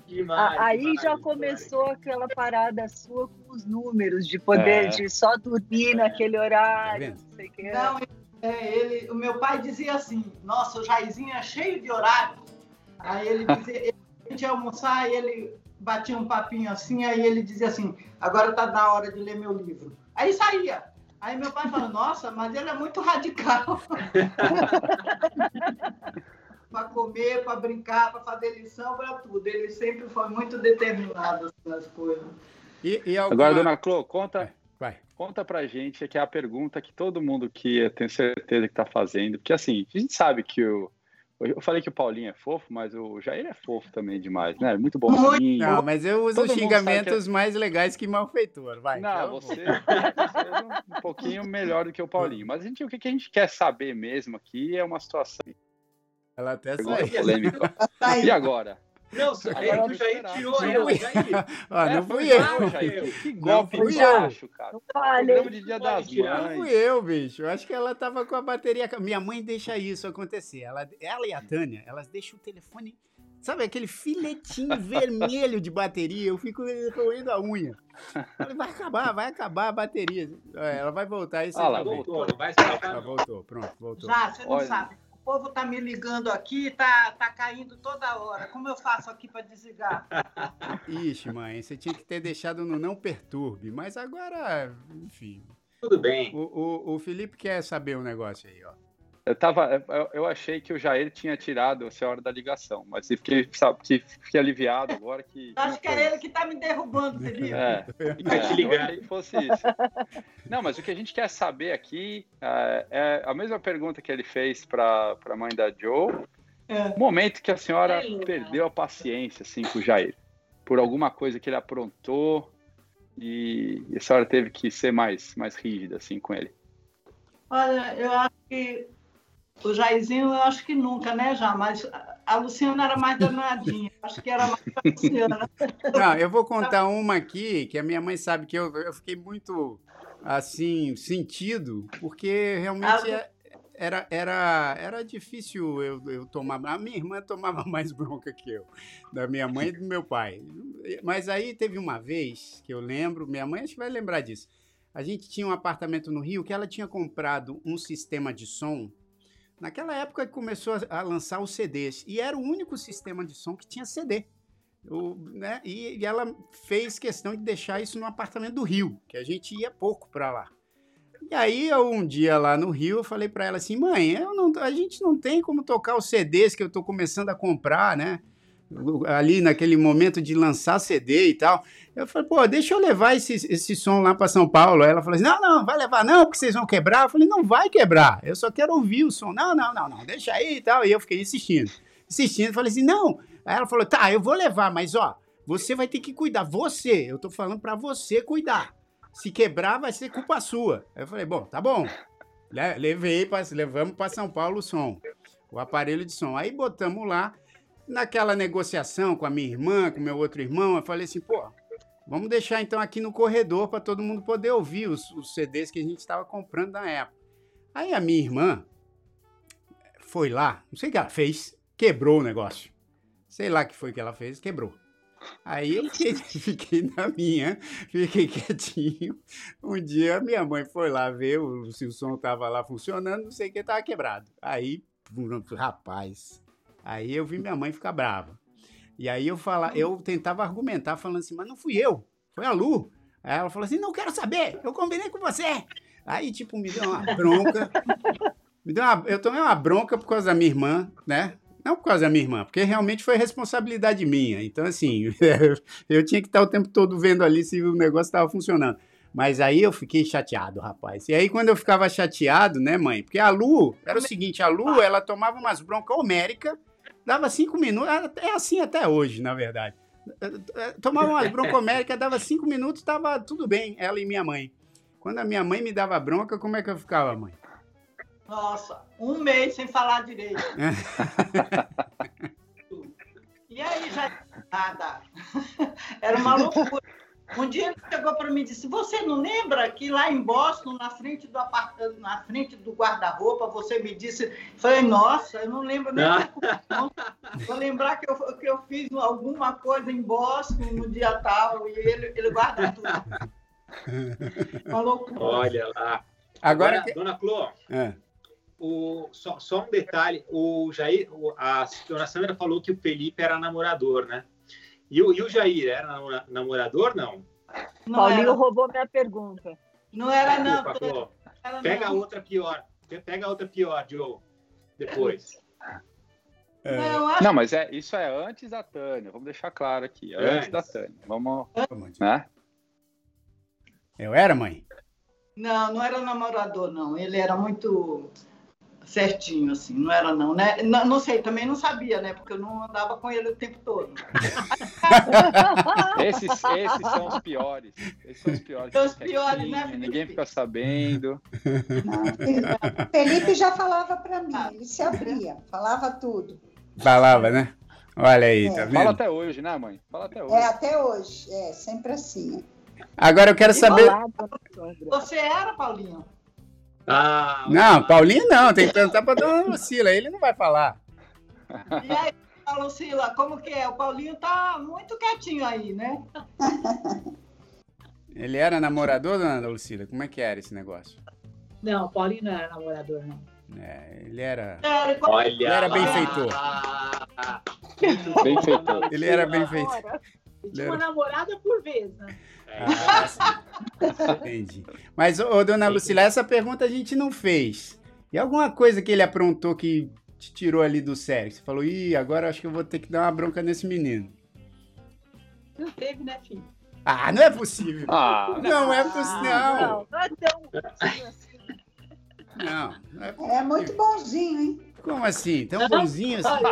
Demais, Aí demais, já começou demais. aquela parada sua com os números, de poder é. de só dormir naquele horário, tá não sei o que. Não, é, ele, o meu pai dizia assim: nossa, o Jairzinho é cheio de horário Aí ele dizia, a gente ia almoçar e ele batia um papinho assim, aí ele dizia assim, agora está na hora de ler meu livro. Aí saía. Aí meu pai falou, nossa, mas ele é muito radical. para comer, para brincar, para fazer lição, para tudo. Ele sempre foi muito determinado nas coisas. E, e alguma... Agora, dona Clô, conta, Vai. conta pra gente, que é a pergunta que todo mundo que eu tenho certeza que está fazendo, porque assim, a gente sabe que o eu falei que o Paulinho é fofo, mas o Jair é fofo também demais, né? Muito bonzinho. Não, mas eu uso Todo xingamentos é... mais legais que malfeitor, vai. Não, então... você, você é um pouquinho melhor do que o Paulinho. Mas a gente, o que a gente quer saber mesmo aqui é uma situação. Ela até saiu. Polêmica. E agora? Não, Agora, o Jair tirou eu, Jair. Ah, não é, fui eu. Jair. Que golpe não fui baixo, cara. Não falei. de dia das. Não fui eu, bicho. Eu acho que ela tava com a bateria... Minha mãe deixa isso acontecer. Ela, ela e a Tânia, elas deixam o telefone... Sabe aquele filetinho vermelho de bateria? Eu fico roendo a unha. Falei, vai acabar, vai acabar a bateria. É, ela vai voltar. Isso ah, ela voltou. Vai ela voltou, pronto, voltou. Já, você não Olha. sabe povo está me ligando aqui, está tá caindo toda hora. Como eu faço aqui para desligar? Ixi, mãe, você tinha que ter deixado no não perturbe, mas agora, enfim. Tudo bem. O, o, o Felipe quer saber um negócio aí, ó. Eu, tava, eu, eu, achei que o Jair tinha tirado a hora da ligação, mas fiquei, sabe, fiquei aliviado agora que. Acho que é ele que está me derrubando, você viu? É, é, que fosse isso. Não, mas o que a gente quer saber aqui é, é a mesma pergunta que ele fez para a mãe da Joe. É. Momento que a senhora perdeu a paciência assim, com o Jair, por alguma coisa que ele aprontou e, e a senhora teve que ser mais, mais rígida assim com ele. Olha, eu acho que o Jairzinho, eu acho que nunca, né, já? Mas a Luciana era mais danadinha. acho que era mais a Luciana. Não, eu vou contar uma aqui, que a minha mãe sabe que eu, eu fiquei muito, assim, sentido, porque realmente é, era, era, era difícil eu, eu tomar. A minha irmã tomava mais bronca que eu, da minha mãe e do meu pai. Mas aí teve uma vez que eu lembro, minha mãe acho que vai lembrar disso. A gente tinha um apartamento no Rio que ela tinha comprado um sistema de som Naquela época que começou a, lançar os CDs e era o único sistema de som que tinha CD. O, né? e, e, ela fez questão de deixar isso no apartamento do Rio, que a gente ia pouco para lá. E aí, eu, um dia lá no Rio, eu falei para ela assim: mãe, não, a gente não tem como tocar os CDs que eu estou começando a comprar, né? Ali naquele momento de lançar CD e tal. Eu falei, pô, deixa eu levar esse, esse som lá para São Paulo. Aí ela falou assim: não, não, vai levar não, porque vocês vão quebrar. Eu falei, não vai quebrar, eu só quero ouvir o som. Não, não, não, não, deixa aí e tal. E eu fiquei insistindo, insistindo. Falei assim: não. Aí ela falou: tá, eu vou levar, mas ó, você vai ter que cuidar, você, eu tô falando para você cuidar. Se quebrar, vai ser culpa sua. Aí eu falei: bom, tá bom. Levei, pra, levamos para São Paulo o som. o aparelho de som. Aí botamos lá, naquela negociação com a minha irmã, com meu outro irmão, eu falei assim, pô, vamos deixar então aqui no corredor para todo mundo poder ouvir os, os CDs que a gente estava comprando na época. Aí a minha irmã foi lá, não sei o que ela fez, quebrou o negócio. Sei lá o que foi que ela fez, quebrou. Aí eu fiquei, fiquei, na minha, fiquei quietinho. Um dia minha mãe foi lá ver se o som estava lá funcionando, não sei o que, estava quebrado. Aí, rapaz, aí eu vi minha mãe ficar brava. E aí eu, fala, eu tentava argumentar, falando assim, mas não fui eu, foi a Lu. Aí ela falou assim, não quero saber, eu combinei com você. Aí, tipo, me deu uma bronca. Me deu uma, eu tomei uma bronca por causa da minha irmã, né? Não por causa da minha irmã, porque realmente foi responsabilidade minha. Então, assim, eu tinha que estar o tempo todo vendo ali se o negócio estava funcionando. Mas aí eu fiquei chateado, rapaz. E aí, quando eu ficava chateado, né, mãe? Porque a Lu, era o seguinte: a Lu, ela tomava umas broncas homéricas, dava cinco minutos, é assim até hoje, na verdade. Tomava umas broncas homéricas, dava cinco minutos, estava tudo bem, ela e minha mãe. Quando a minha mãe me dava bronca, como é que eu ficava, mãe? Nossa, um mês sem falar direito. e aí já nada. Era uma loucura. Um dia ele chegou para mim e disse: Você não lembra que lá em Boston, na frente do apartamento, na frente do guarda-roupa, você me disse? Falei, nossa, eu não lembro nem. Não. Vou lembrar que eu, que eu fiz alguma coisa em Boston no dia tal, e ele, ele guarda tudo. Uma loucura. Olha lá. Agora, Agora que... dona Clô, é o, só, só, um detalhe, o Jair, a dona Sandra falou que o Felipe era namorador, né? E o, e o Jair era namorador, não? não Paulinho era. roubou minha pergunta. Não era, não. Desculpa, era Pega não. a outra pior. Pega outra pior, Joe. Depois. É. Não, não, mas é, isso é antes da Tânia. Vamos deixar claro aqui. É antes, antes da Tânia. Vamos. Né? Eu era, mãe? Não, não era namorador, não. Ele era muito certinho, assim, não era não, né? Não, não, sei, também não sabia, né? Porque eu não andava com ele o tempo todo. esses, esses são os piores. Esses são os piores. São os piores, né, Felipe? Ninguém fica sabendo. Não, Felipe já falava para mim, ele se abria, falava tudo. Falava, né? Olha aí, é. tá vendo? Fala até hoje, né, mãe? Fala até hoje. É, até hoje, é, sempre assim. Agora eu quero saber. Você era, Paulinho? Ah, não, Paulinho não, tem que perguntar para dona Lucila, ele não vai falar. E aí, Lucila, como que é? O Paulinho tá muito quietinho aí, né? Ele era namorador, dona Lucila? Como é que era esse negócio? Não, o Paulinho não era namorador, não. É, ele era. Olha ele era bem feitor. Bem feitor. Ele era bem Ele tinha uma namorada por vez, né? Ah, entendi. Mas, ô, dona Lucila, essa pergunta a gente não fez. E alguma coisa que ele aprontou que te tirou ali do sério? Você falou, ih, agora acho que eu vou ter que dar uma bronca nesse menino. Não teve, né, filho? Ah, não é possível. Ah, não, é possível. Não, não, não é tão possível assim. Não, não é, é muito bonzinho, hein? Como assim? Tão bonzinho assim?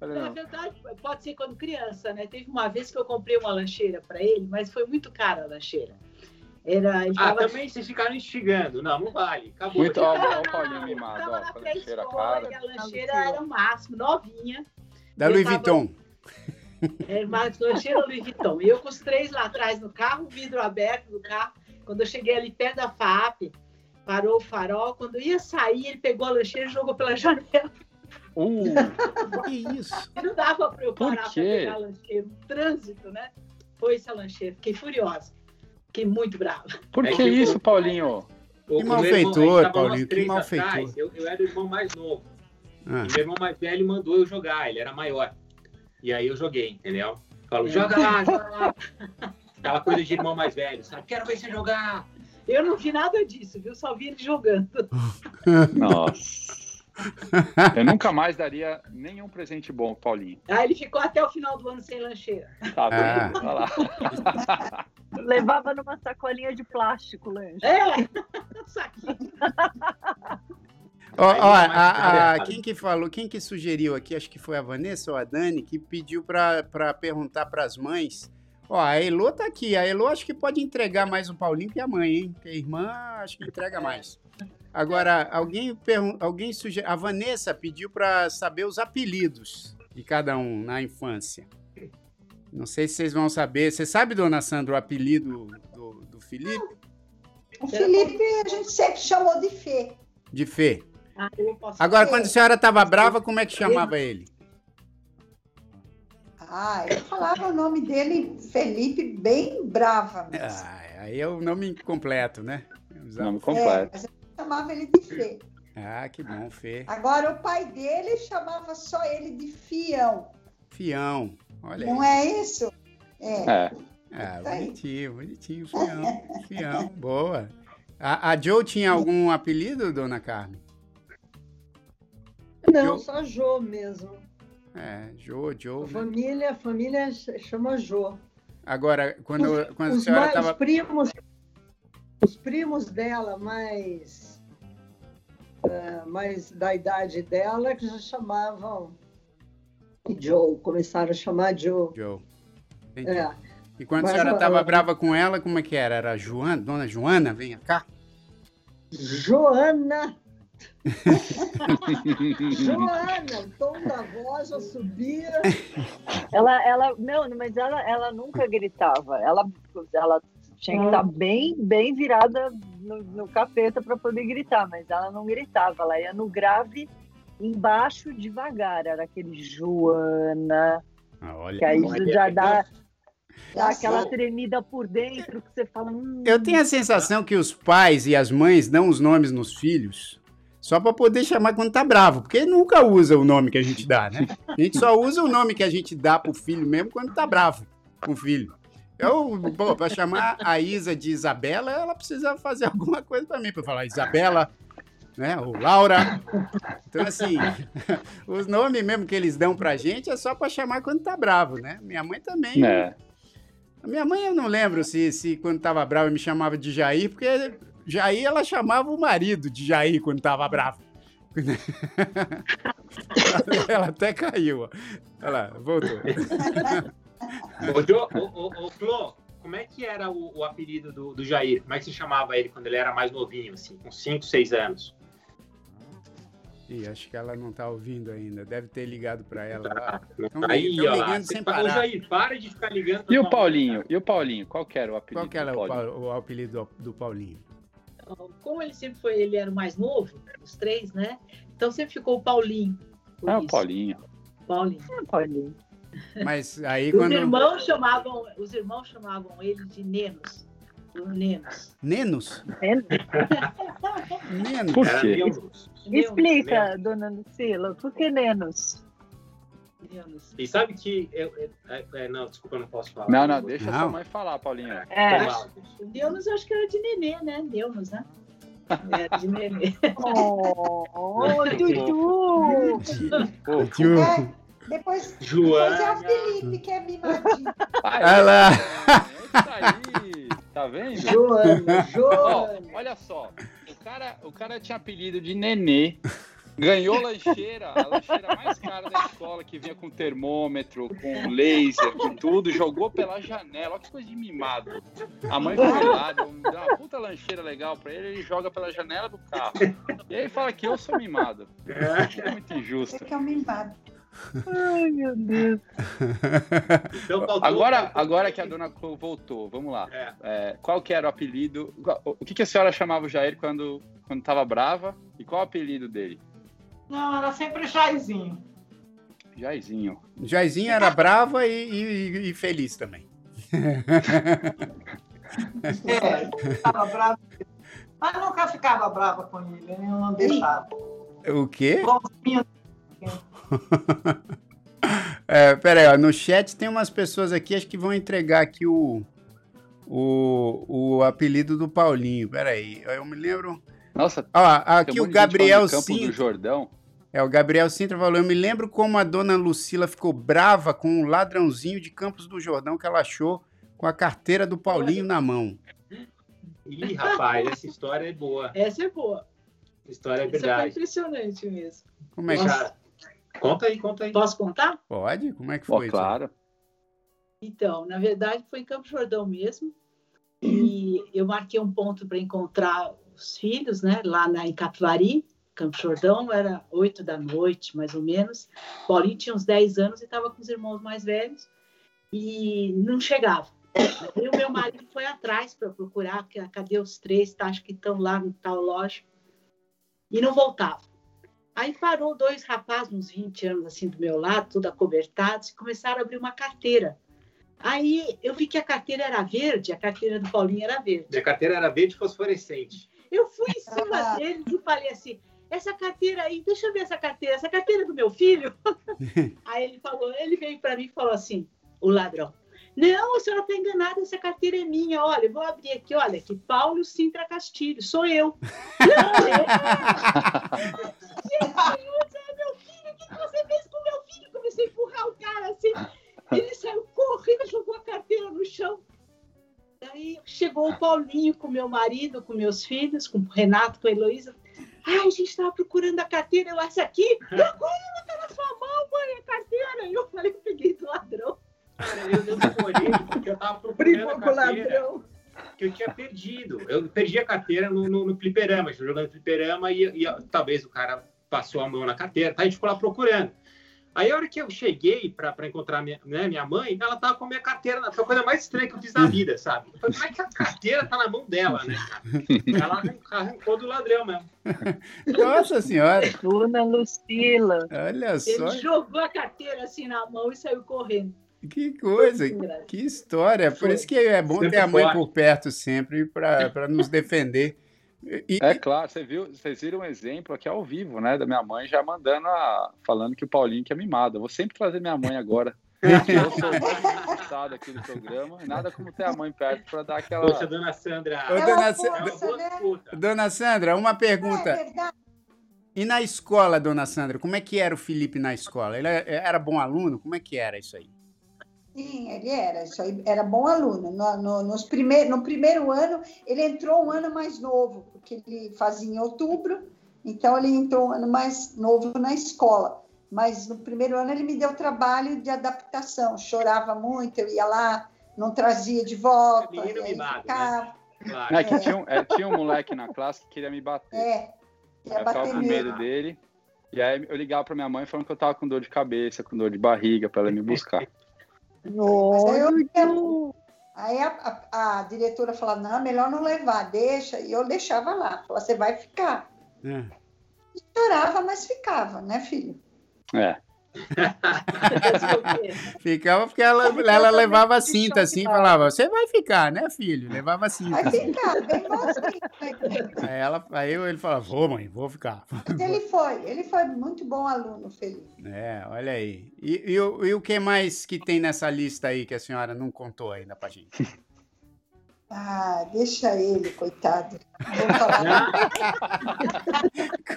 Na verdade, pode ser quando criança, né? Teve uma vez que eu comprei uma lancheira para ele, mas foi muito cara a lancheira. Era, ah, tava... também vocês ficaram instigando. Não, não vale. Acabou. Muito, ó, ó, o Paulinho mimado. Ó, na lancheira cara. a lancheira era o máximo, novinha. Da Louis tava... Vuitton. É, mas lancheira Louis Vuitton. E eu com os três lá atrás no carro, vidro aberto do carro. Quando eu cheguei ali perto da FAP, parou o farol. Quando ia sair, ele pegou a lancheira e jogou pela janela. Uh, que isso? Não dava para eu parar para pegar a lancheira. O trânsito, né? Foi essa lancheira. Fiquei furiosa. Fiquei muito brava. Por é que, isso, Paulinho? O, que malfeitor, Paulinho. Que malfeitor. Eu, eu era o irmão mais novo. Ah. Meu irmão mais velho mandou eu jogar. Ele era maior. E aí eu joguei, entendeu? Falo, joga lá, joga lá. Aquela coisa de irmão mais velho, sabe? Quero ver você jogar. Eu não vi nada disso, viu? Só vi ele jogando. Nossa. Eu nunca mais daria nenhum presente bom, Paulinho. Ah, ele ficou até o final do ano sem lancheira. Tá vendo? Ah. lá. Levava numa sacolinha de plástico lanche. É, saquinho. Ó, ó a, a, quem que falou, quem que sugeriu aqui, acho que foi a Vanessa ou a Dani, que pediu para perguntar para as mães. Ó, a Elo tá aqui. A Elo acho que pode entregar mais o Paulinho que a mãe, hein? Porque a irmã acho que entrega mais. Agora, alguém pergun- alguém suge... A Vanessa pediu para saber os apelidos de cada um na infância. Não sei se vocês vão saber. Você sabe, dona Sandra, o apelido do, do Felipe? O Felipe a gente sempre chamou de Fê. De Fê. Ah, eu posso Agora, quando a senhora estava brava, como é que chamava ele? Ah, eu falava o nome dele, Felipe, bem brava mesmo. Ah, aí é o nome completo, né? Nome É, completo. mas eu chamava ele de Fê. Ah, que bom, Fê. Agora, o pai dele chamava só ele de Fião. Fião. Olha Não aí. é isso? É. É. Ah, bonitinho, bonitinho, Fião. Fião, boa. A, a Joe tinha algum apelido, dona Carmen? Não, Eu- só Jô mesmo. É, Jo, A Joe. né? família, a família ch- chama Jô. Agora, quando, quando a Os, senhora mais, estava. os primos, os primos dela mais, ah, mais da idade dela que já chamavam Joe, começaram a chamar Joe. Joe. É. E quando a Mas senhora eu- estava eu- brava com ela, como é que era? Era Joana? Dona Joana, venha cá. Joana, Joana, o tom da voz já subia. Ela, ela, não, mas ela, ela nunca gritava. Ela, ela tinha que estar bem, bem virada no, no capeta para poder gritar, mas ela não gritava. Ela ia no grave embaixo devagar. Era aquele Joana, Ah, olha. que aí já dá, dá aquela tremida por dentro que você fala. Hum, Eu tenho a sensação que os pais e as mães dão os nomes nos filhos só para poder chamar quando tá bravo, porque nunca usa o nome que a gente dá, né? A gente só usa o nome que a gente dá pro filho mesmo quando tá bravo com o filho. Eu, pô, pra chamar a Isa de Isabela, ela precisa fazer alguma coisa para mim, para falar Isabela, né? Ou Laura. Então, assim, os nomes mesmo que eles dão pra gente é só para chamar quando tá bravo, né? Minha mãe também. É. A minha mãe eu não lembro se, se quando tava brava me chamava de Jair, porque Jair ela chamava o marido de Jair quando tava brava. ela até caiu, ó. Olha lá, voltou. Ô, Jo- ô, ô, ô, Flo, como é que era o, o apelido do, do Jair? Como é que você chamava ele quando ele era mais novinho, assim, com 5, 6 anos? Ih, acho que ela não tá ouvindo ainda. Deve ter ligado pra ela lá. Tão Aí, tão ó sem fa- Ô, parar. Jair, para de ficar ligando. E o Paulinho? E o Paulinho? Qual que era o apelido Qual que era do o, Paulinho? Pau- o apelido do, Paulinho? Como ele sempre foi, ele era o mais novo, os três, né? Então sempre ficou o Paulinho. Ah, o isso. Paulinho. Paulinho. Mas aí Os quando. irmãos chamavam, os irmãos chamavam ele de Nenos. Nenos. Nenos? é- Nenos. Por quê? Nenos. Explica, dona Lucila, por que? Nenos. E sabe que. Eu, eu- é, é, não, desculpa, eu não posso falar. Não, não, deixa Não. sua mãe falar, Paulinho. É, Foi mal. O Nenos eu acho que era de nenê, né? Nenos, né? Era de nenê. oh, Dudu! Pô, Tio. É, depois, depois é Joana. o Felipe, que é mimadinho. Olha lá. É isso aí. Tá vendo? Joana, Ó, Joana. olha só, o cara, o cara tinha apelido de Nenê, ganhou lancheira, a lancheira mais cara da escola, que vinha com termômetro, com laser, com tudo, jogou pela janela, olha que coisa de mimado. A mãe foi lá, deu uma puta lancheira legal pra ele, ele joga pela janela do carro. E aí fala que eu sou mimado. É muito Você injusto. que é um mimado. Ai, meu Deus. Então, Agora, agora que a dona Clô voltou, vamos lá. É. É, qual que era o apelido? O que, que a senhora chamava o Jair quando, quando tava brava? E qual o apelido dele? Não, era sempre Jairzinho. Jairzinho. Jairzinho era brava e, e- e feliz também. É, ficava brava. Mas nunca ficava brava com ele, eu não deixava. O quê? Igualzinho. É, peraí, ó, no chat tem umas pessoas aqui, acho que vão entregar aqui o, o, o apelido do Paulinho. Peraí, eu me lembro. Nossa, aqui um o Gabriel Campo do Sintra. Jordão. É, o Gabriel Sintra falou: Eu me lembro como a dona Lucila ficou brava com o ladrãozinho de Campos do Jordão que ela achou com a carteira do Paulinho na mão. Ih, rapaz, essa história é boa. Essa é boa. Essa história é Essa foi verdade. impressionante mesmo. Como é que. Conta aí, conta aí. Posso contar? Pode? Como é que foi? claro. Então, na verdade, foi em Campo Jordão mesmo. E eu marquei um ponto para encontrar os filhos, né? Lá na, em Capivari, Campo Jordão, era oito da noite, mais ou menos. Paulinho tinha uns 10 anos e estava com os irmãos mais velhos e não chegava. E o meu marido foi atrás para procurar, cadê os três? Tá, acho que estão lá no tal loja. E não voltava. Aí parou dois rapazes, uns 20 anos, assim, do meu lado, tudo acobertados, e começaram a abrir uma carteira. Aí eu vi que a carteira era verde, a carteira do Paulinho era verde. Minha carteira era verde fosforescente. Eu fui em cima deles e falei assim: essa carteira aí, deixa eu ver essa carteira, essa carteira é do meu filho. aí ele falou, ele veio para mim e falou assim: o ladrão. Não, a senhora está enganada, essa carteira é minha. Olha, vou abrir aqui, olha, que Paulo Sintra Castilho, sou eu. Não. Jesus, é meu filho, o que você fez com meu filho? Comecei a empurrar o cara assim. Ele saiu correndo, jogou a carteira no chão. Daí chegou o Paulinho com meu marido, com meus filhos, com o Renato, com a Heloísa. Ai, a gente estava procurando a carteira, eu, essa aqui? Agora ela está na sua mão, mãe, a carteira. E eu falei, eu peguei do ladrão. Cara, eu, eu demorei, porque eu estava procurando a carteira que eu tinha perdido. Eu perdi a carteira no, no, no fliperama, jogando fliperama e, e, talvez o cara passou a mão na carteira, tá? a gente ficou lá procurando. Aí a hora que eu cheguei para encontrar minha, né, minha mãe, ela tava com a minha carteira, foi a coisa mais estranha que eu fiz na vida, sabe? Eu falei, como é que a carteira tá na mão dela, né, cara? Ela arrancou do ladrão mesmo. Nossa senhora! Dona Lucila. Olha só. Ele jogou a carteira assim na mão e saiu correndo. Que coisa, que história. Por isso que é bom ter a mãe por perto sempre para nos defender. E... É claro, você viu, vocês viram um exemplo aqui ao vivo, né, da minha mãe já mandando a, falando que o Paulinho que é mimado. Eu vou sempre trazer minha mãe agora. eu sou mais aqui do programa, nada como ter a mãe perto para dar aquela. Poxa, dona Sandra. Ô, dona, Sa... né? dona Sandra, uma pergunta. É e na escola, dona Sandra, como é que era o Felipe na escola? Ele era bom aluno? Como é que era isso aí? Sim, ele era, isso aí, era bom aluno. No, no, nos primeir, no primeiro ano, ele entrou um ano mais novo, porque ele fazia em outubro, então ele entrou um ano mais novo na escola. Mas no primeiro ano ele me deu trabalho de adaptação, chorava muito, eu ia lá, não trazia de volta. Menino mimado, né? Claro. É que tinha um, é, tinha um moleque na classe que queria me bater. É, eu ficava com medo dele. E aí eu ligava para minha mãe falando que eu tava com dor de cabeça, com dor de barriga, para ela me buscar. Eu, aí a, a, a, diretora falava, não, melhor não levar, deixa. E eu deixava lá. Falava, você vai ficar. É. Chorava, mas ficava, né, filho? É. Ficava porque ela, ela levava a cinta assim e falava: Você vai ficar, né, filho? Levava a cinta. Vai ficar, bem Aí, ela, aí ele falava: Vou, mãe, vou ficar. Mas ele foi, ele foi muito bom aluno, Felipe. É, olha aí. E, e, e, o que mais que tem nessa lista aí que a senhora não contou ainda pra gente? Ah, deixa ele, coitado. Vou falar.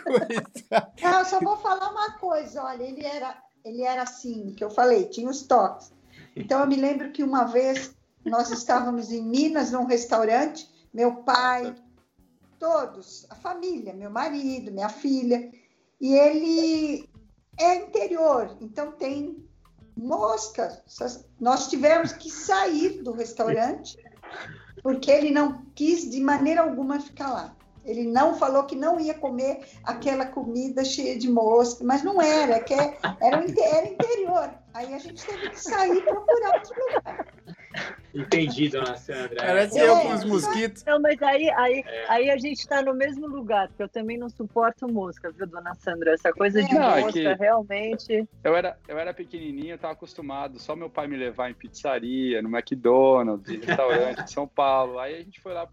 coitado. Não, eu só vou falar uma coisa. Olha, ele era ele era assim, que eu falei, tinha os toques. Então, eu me lembro que uma vez nós estávamos em Minas, num restaurante, meu pai, todos, a família, meu marido, minha filha, e ele é interior, então tem moscas. Nós tivemos que sair do restaurante porque ele não quis de maneira alguma ficar lá. Ele não falou que não ia comer aquela comida cheia de mosca, mas não era, é que era, era interior. Aí a gente teve que sair e procurar outro lugar. Entendi, dona Sandra. Parece é, eu com os mosquitos. Não, mas aí, aí, é. aí a gente está no mesmo lugar, porque eu também não suporto mosca, viu, dona Sandra? Essa coisa de não, é mosca, é realmente. Eu era, eu era pequenininho, eu estava acostumado, só meu pai me levar em pizzaria, no McDonald's, restaurante de São Paulo. Aí a gente foi lá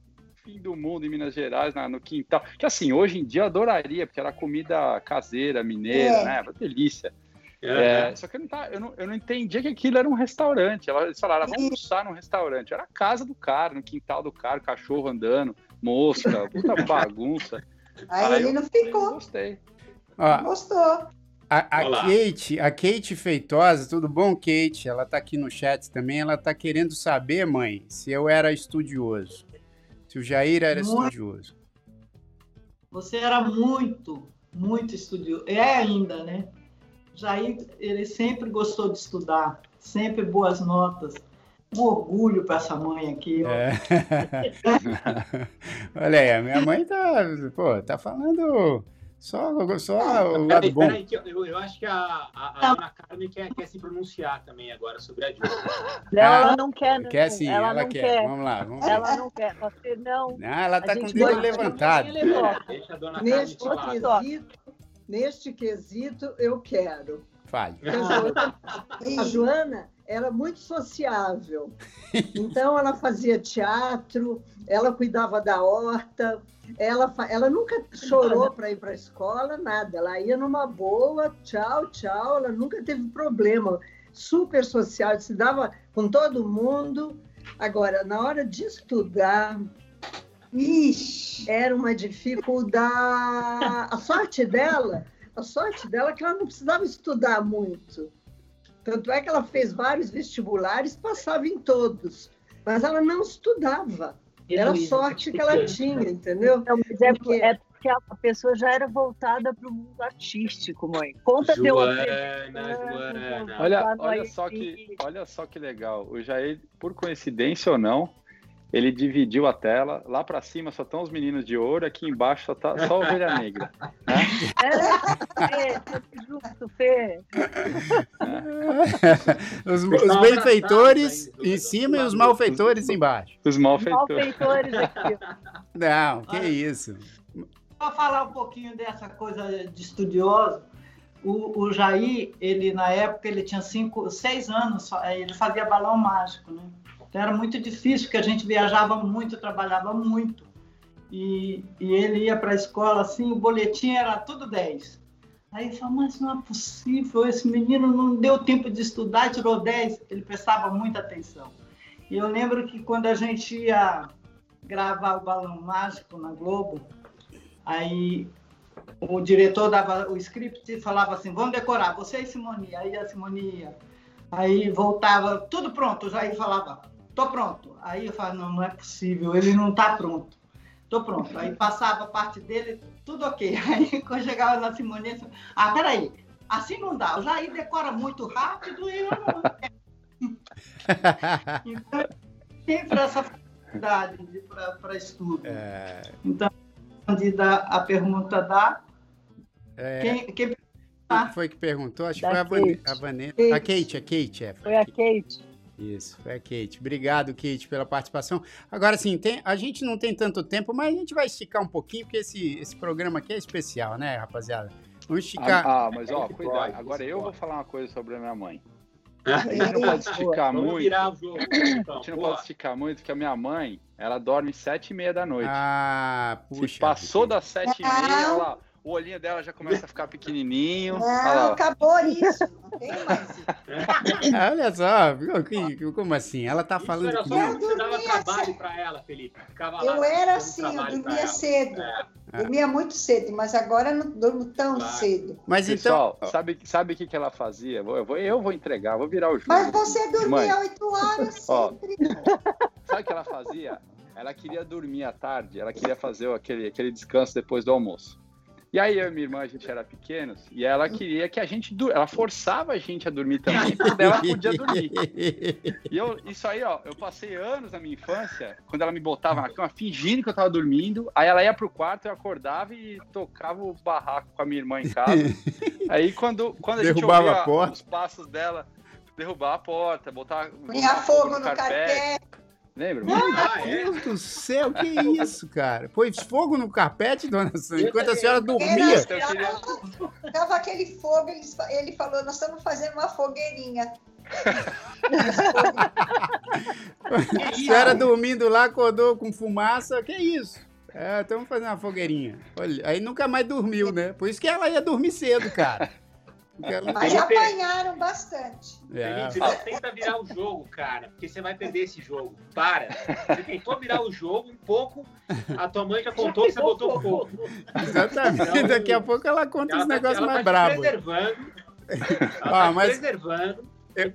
fim do mundo em Minas Gerais, na, no quintal. Que assim, hoje em dia eu adoraria, porque era comida caseira, mineira, é. né? Uma delícia. É, é, só que eu não, tá, eu, não, eu não entendia que aquilo era um restaurante. Eles falaram, vamos almoçar num restaurante. Era a casa do cara, no quintal do cara, cachorro andando, mosca, puta bagunça. Aí, Aí ele eu, não ficou. Gostei. Ó, Gostou. A, a Kate, a Kate Feitosa, tudo bom, Kate? Ela tá aqui no chat também. Ela tá querendo saber, mãe, se eu era estudioso. Se o Jair era muito. estudioso. Você era muito, muito estudioso. É ainda, né? Jair, ele sempre gostou de estudar, sempre boas notas. um orgulho para essa mãe aqui. É. Olha aí, a minha mãe tá, pô, tá falando só, só o lado Peraí, bom. peraí, que eu, eu- acho que a, a, a dona Carmen quer, quer se pronunciar também agora sobre a Dilma. Não, ela não quer. não. Quer sim, ela, não quer. Vamos lá, vamos lá. Ela não quer. Você não. Ah, ela tá A com o dedo levantado. Deixa a dona Carmen Neste. Só. quesito, neste quesito, eu quero. Fale. A Joana era muito sociável. Então, ela fazia teatro, ela cuidava da horta, ela, ela nunca chorou para ir para a escola, nada. Ela ia numa boa, tchau, tchau, ela nunca teve problema. Super social, se dava com todo mundo. Agora, na hora de estudar, Ixi, era uma dificuldade. A sorte dela, a sorte dela é que ela não precisava estudar muito. Tanto é que ela fez vários vestibulares, passava em todos, mas ela não estudava. Era a sorte que ela tinha, entendeu? Não, mas é, Porque- é porque a pessoa já era voltada para o mundo artístico, mãe. Conta teu Joana, aprendizado, Joana. Olha, olha só que, olha só que legal. O Jair, por coincidência ou não, ele dividiu a tela. Lá pra cima só estão os meninos de ouro, aqui embaixo só tá só a ovelha negra. É, Fê, tudo junto, Fê. Os, os Pessoal benfeitores em cima e os malfeitores embaixo. Os malfeitores. Malfeitores aqui. Não, que Olha. isso. Para falar um pouquinho dessa coisa de estudioso, o, o Jair, ele na época ele tinha cinco, seis anos, só, ele fazia balão mágico, né? Então era muito difícil, porque a gente viajava muito, trabalhava muito. E, e ele ia para a escola assim, o boletim era tudo 10. Aí ele falou, mas não é possível, esse menino não deu tempo de estudar, tirou 10. Ele prestava muita atenção. E eu lembro que quando a gente ia gravar o Balão Mágico na Globo, aí o diretor dava o script e falava assim, vamos decorar, você e Simone. Aí a Simone ia. Aí voltava, tudo pronto, Jair falava, tô pronto. Aí eu falava, não, não é possível, ele não tá pronto. Tô pronto. Aí passava a parte dele, tudo ok. Aí quando chegava na Simone, eu falava, ah, peraí, assim não dá, o Jair decora muito rápido e eu não... Então, sempre essa facilidade para estudo. É, Então, dar a pergunta da. é, Quem, quem quem foi que perguntou? Acho que foi a, Kate. a Vanessa. Kate. A Kate, a Kate, é. Foi a Kate. Isso, foi a Kate. Obrigado, Kate, pela participação. Agora, sim, tem, a gente não tem tanto tempo, mas a gente vai esticar um pouquinho, porque esse, esse programa aqui é especial, né, rapaziada? Vamos esticar. Ah, ah, mas ó, cuidado. Agora eu vou falar uma coisa sobre a minha mãe. é A gente não pode esticar Vamos muito. virar o jogo. A Então, gente não boa. pode esticar muito, porque a minha mãe, ela dorme sete e meia da noite. Ah, puxa. Se passou das sete e meia, Não. Lá, o olhinho dela já começa a ficar pequenininho. Não, lá. acabou isso. Não tem mais. Ah, Olha só? Que- como assim? Ela tá Isso falando era que. Eu você dava dormia trabalho cedo. para ela, Felipe. Ficava lá Eu era dando assim, eu pra dormia cedo. É. Dormia muito cedo, mas agora não durmo tão Claro. cedo. Mas então. Pessoal, sabe, sabe o que, que ela fazia? Eu vou, eu vou entregar, vou virar o jogo. Mas você dormia oito horas Ó. sempre. Sabe o que ela fazia? Ela queria dormir à tarde, ela queria fazer aquele, aquele descanso depois do almoço. E aí eu e minha irmã, a gente era pequenos, e ela queria que a gente, dur- ela forçava a gente a dormir também, porque ela podia dormir. E eu, isso aí, ó, eu passei anos na minha infância, quando ela me botava na cama, fingindo que eu tava dormindo, aí ela ia pro quarto, eu acordava e tocava o barraco com a minha irmã em casa. Aí quando, quando a gente Derrubava ouvia a porta. os passos dela, derrubar a porta, botar, Punha botar fogo no carpete. Lembra? Ah, é? Meu Deus do céu, que isso, cara? Pôs fogo no carpete, dona Sônia, Eu enquanto a senhora Era, dormia. Queria- Tava aquele fogo, ele, ele falou, nós estamos fazendo uma fogueirinha. A senhora dormindo lá, acordou com fumaça, que isso? É, estamos fazendo uma fogueirinha. Olha, aí nunca mais dormiu, né? Por isso que ela ia dormir cedo, cara. Ela- Mas Felipe. apanharam bastante. É, Felipe, não tenta virar o jogo, cara, porque você vai perder esse jogo. Para. Você tentou virar o jogo um pouco, a tua mãe já contou que você botou fogo. exatamente. Então, Daqui a pouco ela conta Ela os tá, negócios mais tá bravos. preservando. Ela Ah, tá mas- preservando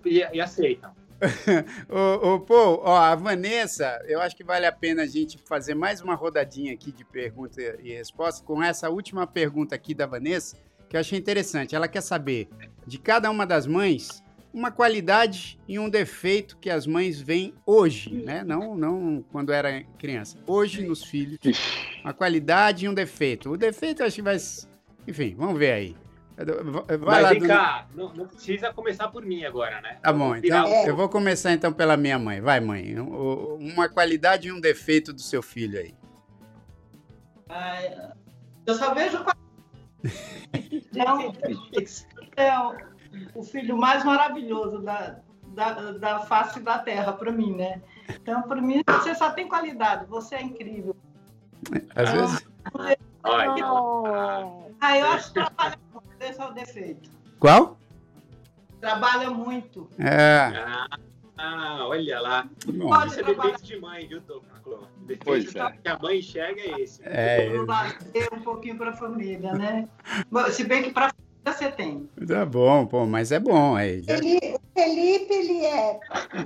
e, e aceita. Ô, ô, Paul, ó, a Vanessa, eu acho que vale a pena a gente fazer mais uma rodadinha aqui de pergunta e resposta com essa última pergunta aqui da Vanessa, que eu achei interessante. Ela quer saber de cada uma das mães uma qualidade e um defeito que as mães veem hoje, né? Não, não quando era criança. Hoje nos filhos, uma qualidade e um defeito. O defeito eu acho que vai, enfim, vamos ver aí. Vai Mas lá, vem dona... cá, não, não, precisa começar por mim agora, né? Tá bom, então eu vou começar então pela minha mãe. Vai, mãe. Uma qualidade e um defeito do seu filho aí. eu só vejo. Não, é o filho mais maravilhoso da, da, da face da terra para mim, né? Então, para mim, você só tem qualidade, você é incrível. Às ah, vezes. Ah, eu acho que trabalha muito, esse é o defeito. Qual? Trabalha muito. É. Ah, ah olha lá. Pode ser defeito de mãe, viu, Clô? Defeito é. que a mãe enxerga é esse. É. Um pouquinho para a família, né? Se bem que para você tem. Tá bom, pô, mas é bom. Aí, já... ele, o Felipe, ele é.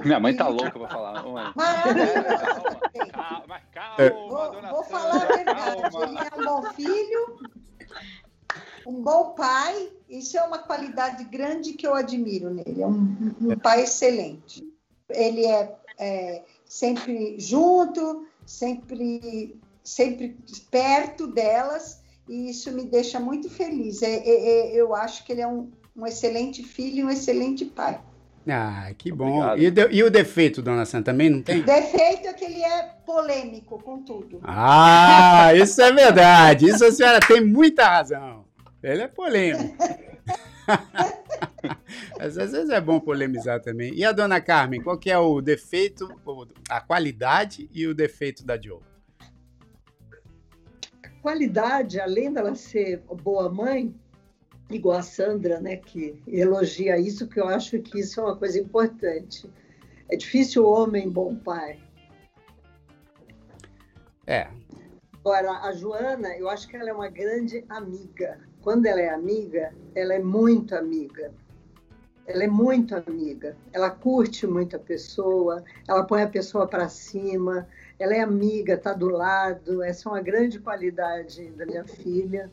Minha mãe tá louca pra falar. Maravilhoso. Calma, calma, vou, vou falar a verdade. Calma. Ele é um bom filho, um bom pai. Isso é uma qualidade grande que eu admiro nele. É um, um pai excelente. Ele é, é sempre junto, sempre, sempre perto delas e isso me deixa muito feliz. É, é, é, eu acho que ele é um, um, excelente filho e um excelente pai. Ah, que bom. E, de, e, o defeito, dona Santa, também não tem? Defeito é que ele é polêmico com tudo. Ah, isso é verdade. Isso a senhora tem muita razão. Ele é polêmico. Às vezes é bom polemizar também. E a dona Carmen, qual que é o defeito, a qualidade e o defeito da Joe? qualidade, além dela ser boa mãe, igual a Sandra, né, que elogia isso, que eu acho que isso é uma coisa importante. É difícil o homem bom pai. É. Agora, a Joana, eu acho que ela é uma grande amiga. Quando ela é amiga, ela é muito amiga. Ela é muito amiga. Ela curte muito a pessoa, ela põe a pessoa para cima, ela é amiga, está do lado. Essa é uma grande qualidade da minha filha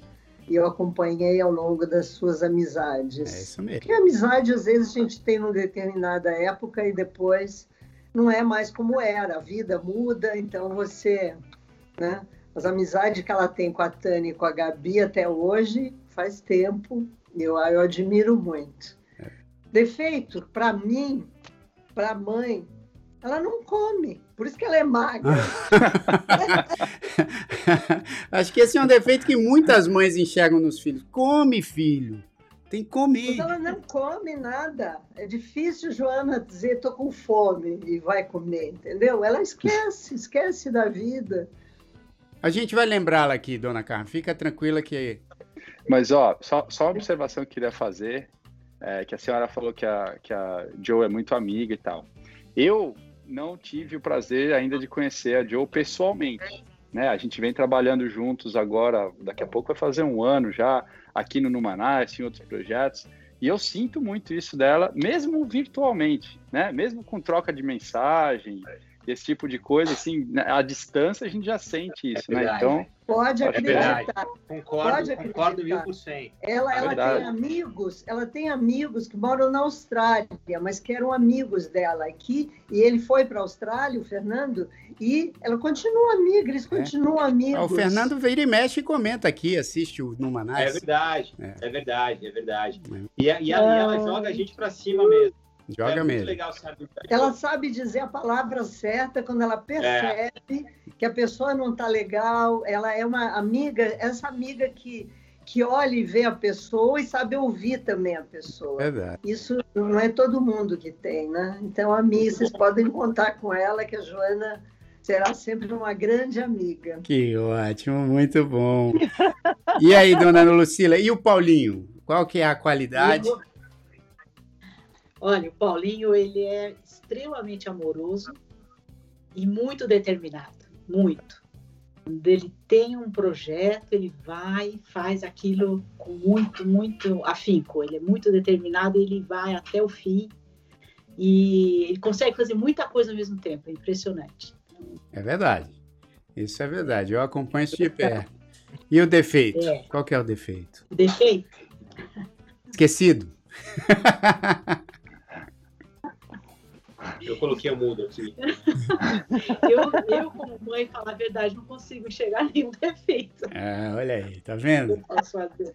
e eu acompanhei ao longo das suas amizades. É isso mesmo. Porque amizade, às vezes, a gente tem numa determinada época e depois não é mais como era. A vida muda, então você. Né? As amizades que ela tem com a Tânia e com a Gabi até hoje faz tempo eu, eu admiro muito. Defeito, para mim, para a mãe, ela não come, por isso que ela é magra. Acho que esse é um defeito que muitas mães enxergam nos filhos. Come, filho. Tem que comer. Mas ela não come nada. É difícil Joana dizer tô com fome e vai comer, entendeu? Ela esquece, esquece da vida. A gente vai lembrá-la aqui, dona Carmen. Fica tranquila que. Mas, ó, só, só uma observação que eu queria fazer. É que a senhora falou que a, que a Joe é muito amiga e tal. Eu não tive o prazer ainda de conhecer a Joe pessoalmente. Né? A gente vem trabalhando juntos agora, daqui a pouco vai fazer um ano já, aqui no Numanais, em outros projetos, e eu sinto muito isso dela, mesmo virtualmente, né? mesmo com troca de mensagem, esse tipo de coisa, assim, à distância a gente já sente isso, é né? Então, Pode acreditar. Concordo, Pode acreditar. concordo mil por cento. Ela, ela tem amigos, ela tem amigos que moram na Austrália, mas que eram amigos dela aqui, e ele foi para a Austrália, o Fernando, e ela continua amiga, eles é. continuam é. amigos. O Fernando vira e mexe e comenta aqui, assiste o Numanais. É verdade, é, é verdade, é verdade. É. E, e, e ela joga a gente para cima mesmo. Joga é mesmo. Legal, sabe? Ela sabe dizer a palavra certa quando ela percebe é. que a pessoa não está legal. Ela é uma amiga, essa amiga que, que olha e vê a pessoa e sabe ouvir também a pessoa. Verdade. Isso não é todo mundo que tem, né? Então, a vocês podem contar com ela, que a Joana será sempre uma grande amiga. Que ótimo, muito bom. E aí, dona Lucila, e o Paulinho? Qual que é a qualidade? Eu Olha, o Paulinho, ele é extremamente amoroso e muito determinado, muito. Quando ele tem um projeto, ele vai, faz aquilo com muito, muito afinco. Ele é muito determinado, ele vai até o fim e ele consegue fazer muita coisa ao mesmo tempo. É impressionante. É verdade. Isso é verdade. Eu acompanho isso de perto. E o defeito? É. Qual que é o defeito? O defeito? Esquecido. eu coloquei o mudo aqui. eu, eu, como mãe, falar a verdade, não consigo enxergar nenhum defeito. É, olha aí, tá vendo?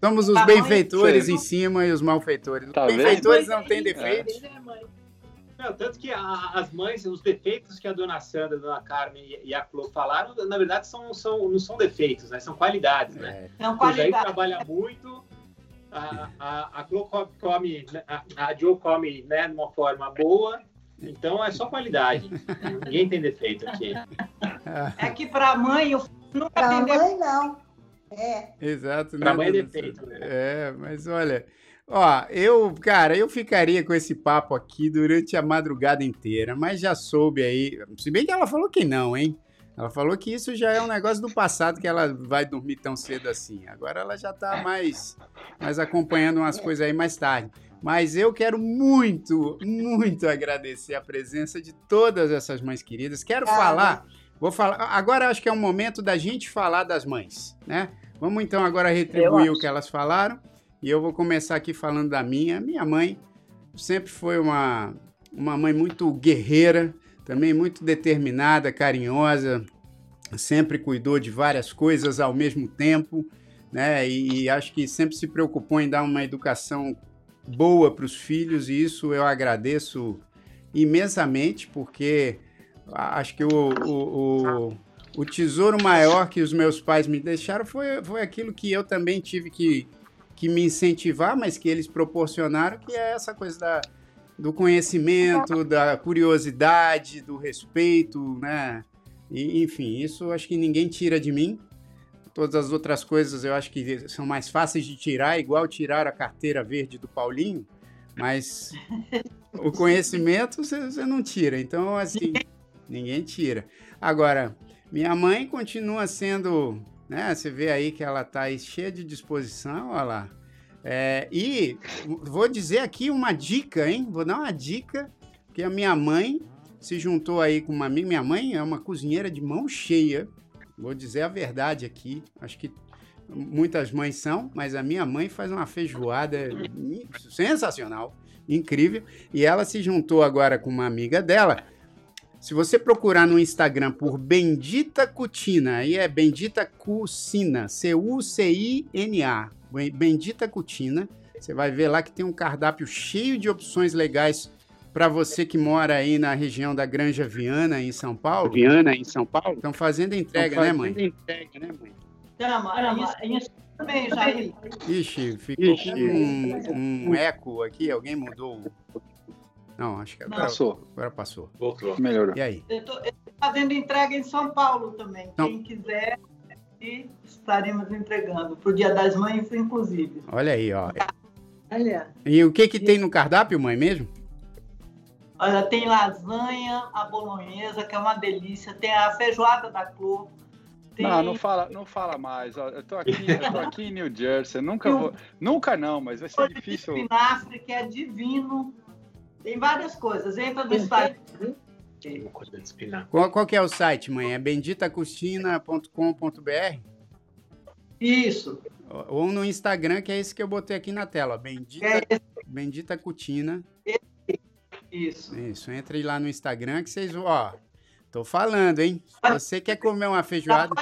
Somos os tá benfeitores em cima e os malfeitores. Tá os benfeitores não têm defeitos. É. Não, tanto que a, as mães, os defeitos que a dona Sandra, a dona Carmen e, a Flo falaram, na verdade, são, são, não são defeitos, né? São qualidades, né? É. São qualidades. O trabalha muito, a, a, a Flo come, a, a Joe come né, de uma forma boa, então é só qualidade. Ninguém tem defeito aqui. É que para a mãe, eu nunca Para a mãe, não. É. Exato. Para a mãe é defeito. Né? É, mas olha, Ó, eu, cara, eu ficaria com esse papo aqui durante a madrugada inteira, mas já soube aí. Se bem que ela falou que não, hein? Ela falou que isso já é um negócio do passado, que ela vai dormir tão cedo assim. Agora ela já tá mais, mais acompanhando umas coisas aí mais tarde. Mas eu quero muito, muito agradecer a presença de todas essas mães queridas. Quero falar, vou falar. Agora acho que é o momento da gente falar das mães, né? Vamos então agora retribuir o que elas falaram. E eu vou começar aqui falando da minha. Minha mãe sempre foi uma, uma mãe muito guerreira, também muito determinada, carinhosa, sempre cuidou de várias coisas ao mesmo tempo, né? E acho que sempre se preocupou em dar uma educação boa para os filhos, e isso eu agradeço imensamente, porque acho que o, o, o, o tesouro maior que os meus pais me deixaram foi, foi aquilo que eu também tive que que me incentivar, mas que eles proporcionaram, que é essa coisa da, do conhecimento, da curiosidade, do respeito, né? E, enfim, isso acho que ninguém tira de mim. Todas as outras coisas eu acho que são mais fáceis de tirar, igual tirar a carteira verde do Paulinho, mas o conhecimento você não tira. Então, assim, ninguém tira. Agora, minha mãe continua sendo né? Você vê aí que ela está cheia de disposição, olha lá. É, e vou dizer aqui uma dica, hein? Vou dar uma dica, que a minha mãe se juntou aí com uma amiga. Minha mãe é uma cozinheira de mão cheia. Vou dizer a verdade aqui. Acho que muitas mães são, mas a minha mãe faz uma feijoada sensacional, incrível. E ela se juntou agora com uma amiga dela se você procurar no Instagram por Bendita Cutina, aí é Bendita Cucina, C-U-C-I-N-A, Bendita Cutina, você vai ver lá que tem um cardápio cheio de opções legais para você que mora aí na região da Granja Viana, em São Paulo. Viana, em São Paulo? Estão fazendo entrega, fazendo né, mãe? entrega, né, mãe? Caramba, isso também, Jair. Ixi, ficou Ixi. com um, um eco aqui, alguém mudou não, acho que agora passou. Agora passou. Voltou. Melhorou. E aí? Eu estou fazendo entrega em São Paulo também. Não. Quem quiser, estaremos entregando. Para o Dia das Mães, inclusive. Olha aí, ó. Olha. E o que, que tem no cardápio, mãe, mesmo? Olha, tem lasanha, a bolonhesa, que é uma delícia. Tem a feijoada da Clô. Tem... Não, não fala, não fala mais. Eu tô aqui, eu tô aqui em New Jersey. Nunca vou, nunca não, mas vai ser difícil. Espinafre, que é divino. Tem várias coisas. Entra no site. Qual, qual que é o site, mãe? É benditacustina.com.br? Isso. Ou no Instagram, que é esse que eu botei aqui na tela. Bendita, é Bendita Cutina. Isso. Isso. Entre lá no Instagram que vocês. Ó, tô falando, hein? Você quer comer uma feijoada.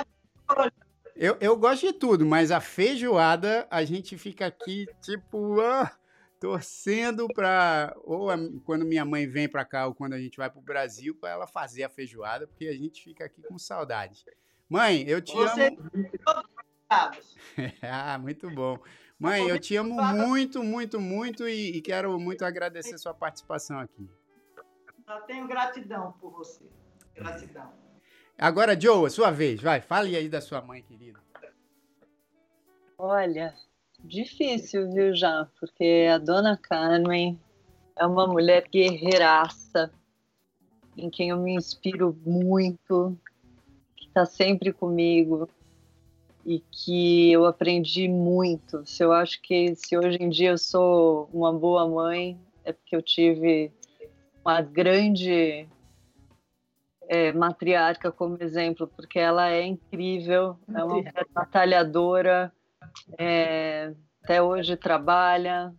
Eu, eu gosto de tudo, mas a feijoada, a gente fica aqui, tipo. Ah, torcendo para ou a, quando minha mãe vem para cá ou quando a gente vai para o Brasil para ela fazer a feijoada, porque a gente fica aqui com saudade. Mãe, eu te Você... amo. ah, muito bom. Mãe, eu te amo muito, muito, muito e, e quero muito agradecer sua participação aqui. Eu tenho gratidão por você. Gratidão. Agora, Joe, sua vez. Vai, fale aí da sua mãe querida. Olha, Difícil, viu, já? Porque a dona Carmen é uma mulher guerreiraça, em quem eu me inspiro muito, que está sempre comigo e que eu aprendi muito. Se eu acho que se hoje em dia eu sou uma boa mãe, é porque eu tive uma grande é, matriarca como exemplo, porque ela é incrível, é uma mulher batalhadora, é, até hoje trabalha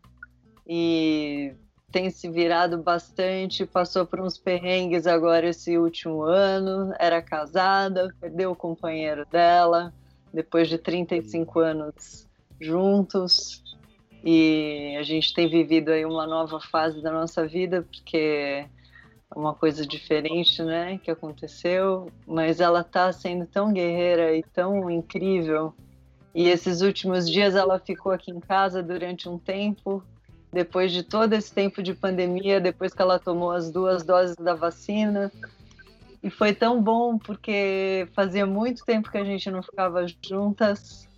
e tem se virado bastante, passou por uns perrengues agora esse último ano, era casada, perdeu o companheiro dela, depois de 35 anos juntos. E a gente tem vivido aí uma nova fase da nossa vida, porque é uma coisa diferente, né, que aconteceu, mas ela tá sendo tão guerreira e tão incrível. E esses últimos dias ela ficou aqui em casa durante um tempo, depois de todo esse tempo de pandemia, depois que ela tomou as duas doses da vacina. E foi tão bom porque fazia muito tempo que a gente não ficava juntas.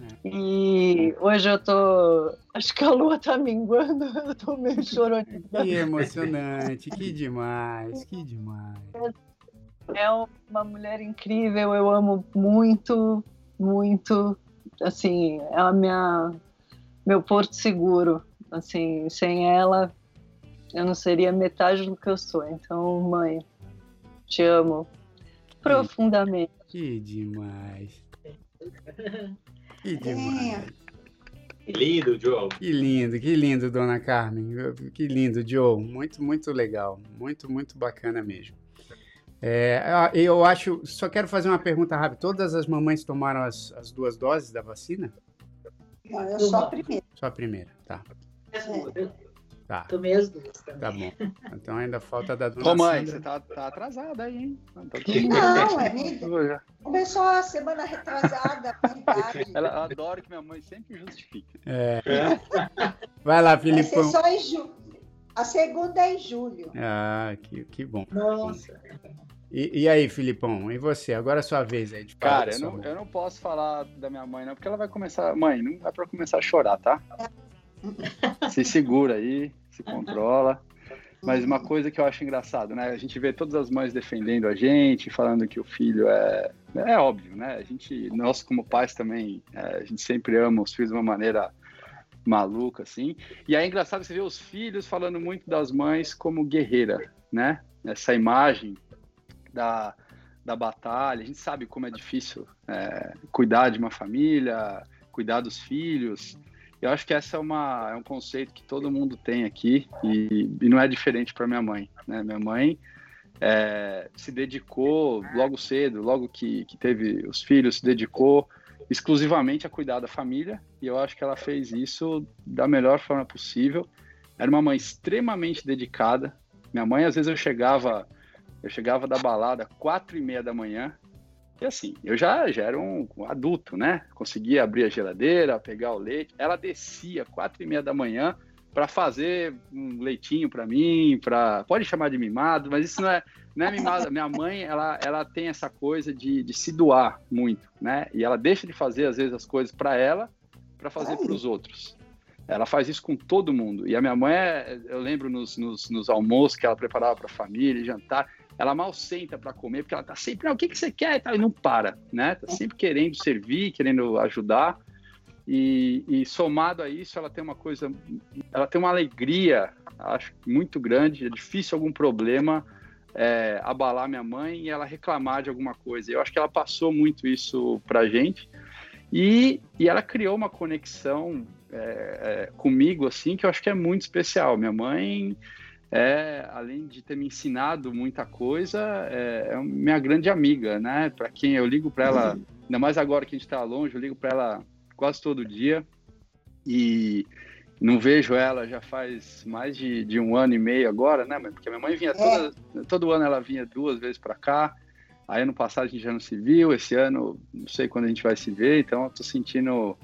É. E hoje eu tô. Acho que a lua tá minguando, eu tô meio chorando. Que emocionante, que demais, que demais. É uma mulher incrível, eu amo muito, muito. Assim, é a minha, meu porto seguro. Assim, sem ela, eu não seria metade do que eu sou. Então, mãe, te amo profundamente. Que demais. Que demais. Que lindo, Joe. Que lindo, que lindo, dona Carmen. Que lindo, Joe. Muito, muito legal. Muito, muito bacana mesmo. É, eu acho. Só quero fazer uma pergunta rápida. Todas as mamães tomaram as, as duas doses da vacina? Não, eu só a primeira. Só a primeira, tá. É. Tá. Tomei as duas também. Tá bom. Então ainda falta da dona Ô, mãe, Sandra. você tá, tá atrasada aí, hein? Tá Não, é. Começou a semana retrasada. Ela adora que minha mãe sempre justifique. É. Vai lá, Vai ser Filipão. só em julho. A segunda é em julho. Ah, que, que bom. Nossa. E, e aí, Filipão, e você? Agora é a sua vez aí de Cara, eu não, eu não posso falar da minha mãe, não, porque ela vai começar. Mãe, não é pra começar a chorar, tá? Se segura aí, se controla. Mas uma coisa que eu acho engraçado, né? A gente vê todas as mães defendendo a gente, falando que o filho é. É óbvio, né? A gente, nós como pais também, é, a gente sempre ama os filhos de uma maneira maluca, assim. E aí é engraçado você ver os filhos falando muito das mães como guerreira, né? Essa imagem da, da batalha. A gente sabe como é difícil é, cuidar de uma família, cuidar dos filhos. Eu acho que essa é, uma, é um conceito que todo mundo tem aqui e, e não é diferente para minha mãe. Né? Minha mãe é, se dedicou logo cedo, logo que, que teve os filhos, se dedicou exclusivamente a cuidar da família e eu acho que ela fez isso da melhor forma possível. Era uma mãe extremamente dedicada. Minha mãe, às vezes, eu chegava, eu chegava da balada quatro e meia da manhã e assim, eu já, já era um, um adulto, né? Conseguia abrir a geladeira, pegar o leite. Ela descia quatro e meia da manhã para fazer um leitinho para mim, para pode chamar de mimado, mas isso não é, não é mimado. Minha mãe, ela, ela tem essa coisa de, de se doar muito, né? E ela deixa de fazer às vezes as coisas para ela, para fazer para os outros. Ela faz isso com todo mundo. E a minha mãe, eu lembro nos, nos, nos almoços que ela preparava para a família, jantar, ela mal senta para comer, porque ela tá sempre, "Não, o que, que você quer? E não para, né? Tá sempre querendo servir, querendo ajudar. E, e somado a isso, ela tem uma coisa, ela tem uma alegria, acho, muito grande. É difícil algum problema é, abalar minha mãe e ela reclamar de alguma coisa. Eu acho que ela passou muito isso pra gente. E, e ela criou uma conexão é, é, comigo, assim, que eu acho que é muito especial. Minha mãe, é, além de ter me ensinado muita coisa, é, é minha grande amiga, né? Para quem eu ligo para ela, ainda mais agora que a gente está longe, eu ligo para ela quase todo dia e não vejo ela já faz mais de, de um ano e meio agora, né? Porque minha mãe vinha toda, todo ano ela vinha duas vezes para cá. Aí ano passado a gente já não se viu, esse ano não sei quando a gente vai se ver, então eu tô sentindo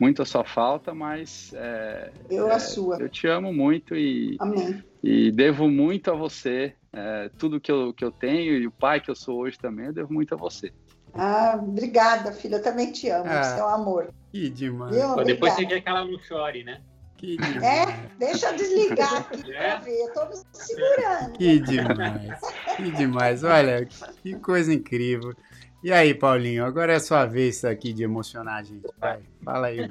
muito a sua falta, mas é, Eu é, a sua. eu te amo muito e, Amém. E devo muito a você. É, tudo que eu, que eu tenho e o pai que eu sou hoje também, eu devo muito a você. Ah, obrigada, filha. Eu também te amo. Ah. Você é um amor. Que demais. Depois você quer que ela não chore, né? Que demais. É, deixa eu desligar aqui É. pra ver. Eu tô me segurando. Que demais. Que demais. Olha, que coisa incrível. E aí, Paulinho, agora é a sua vez aqui de emocionar a gente. Vai, fala aí.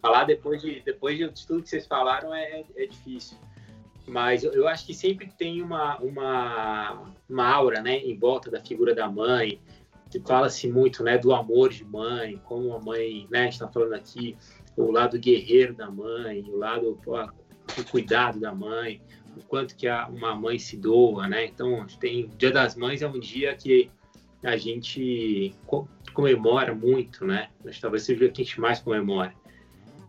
Falar depois de, depois de tudo que vocês falaram é, é difícil. Mas eu, acho que sempre tem uma, uma, uma aura, né, em volta da figura da mãe, que fala-se muito, né, do amor de mãe, como a mãe, né, está falando aqui, o lado guerreiro da mãe, o lado, pô, o cuidado da mãe, o quanto que a, uma mãe se doa, né? Então, tem Dia das Mães é um dia que a gente comemora muito, né? Mas talvez seja o que a gente mais comemora.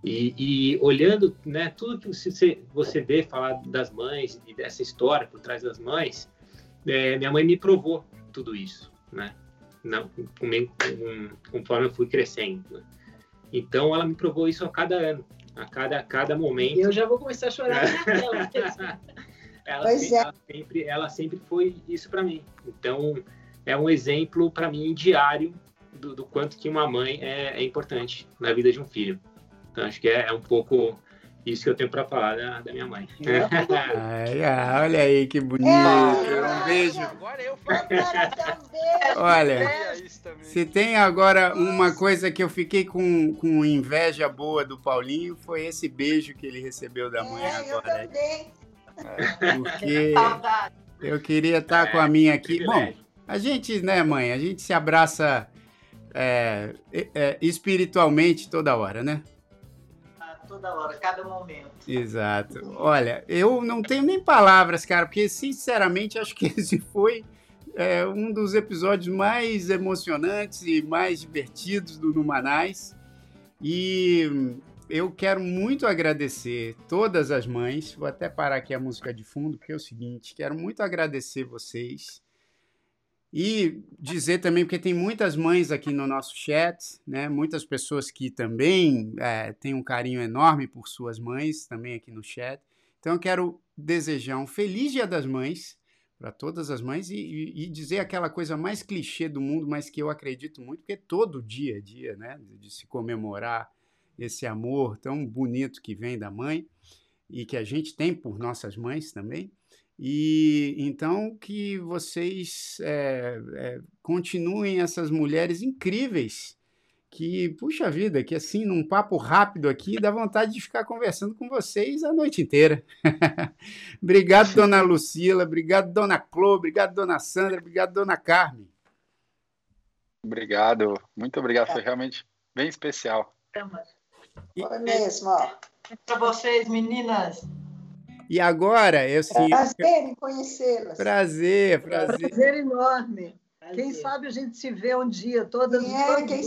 E, e, olhando, né, tudo que você, você vê falar das mães e dessa história por trás das mães, é, minha mãe me provou tudo isso, né? Na, conforme eu fui crescendo. Né? Então, ela me provou isso a cada ano, a cada, a cada momento. Eu já vou começar a chorar tela. ela, sempre, é. ela, sempre, ela sempre foi isso para mim. Então, é um exemplo para mim diário do, do, quanto que uma mãe é, é, importante na vida de um filho. Então, acho que é, é um pouco isso que eu tenho para falar da, da, minha mãe. Ai, ah, olha aí que bonito. É, um beijo. Agora eu falo. Olha, se tem agora uma coisa que eu fiquei com, com inveja boa do Paulinho, foi esse beijo que ele recebeu da mãe é, agora. Eu também. Porque eu queria estar com a minha aqui. Bom, a gente, né, mãe, a gente se abraça é, é, espiritualmente toda hora, né? Toda hora, cada momento. Exato. Olha, eu não tenho nem palavras, cara, porque sinceramente acho que esse foi é, um dos episódios mais emocionantes e mais divertidos do Numanais. E eu quero muito agradecer todas as mães. Vou até parar aqui a música de fundo, porque é o seguinte: quero muito agradecer vocês e dizer também, porque tem muitas mães aqui no nosso chat, né? muitas pessoas que também é, têm um carinho enorme por suas mães, também aqui no chat. Então eu quero desejar um feliz Dia das Mães para todas as mães e, e, e, dizer aquela coisa mais clichê do mundo, mas que eu acredito muito, porque todo dia a dia, né, de se comemorar esse amor tão bonito que vem da mãe e que a gente tem por nossas mães também. E então que vocês é, é, continuem essas mulheres incríveis que, puxa vida, que assim, num papo rápido aqui, dá vontade de ficar conversando com vocês a noite inteira. obrigado, dona Lucila, obrigado, dona Clô, obrigado, dona Sandra, obrigado, dona Carmen. Obrigado, muito obrigado, foi realmente bem especial. Foi mesmo. Para vocês, meninas. E agora, eu sim. Prazer em conhecê-las. Prazer, prazer. Prazer enorme. Prazer. Quem sabe a gente se vê um dia, todas é, quem, quem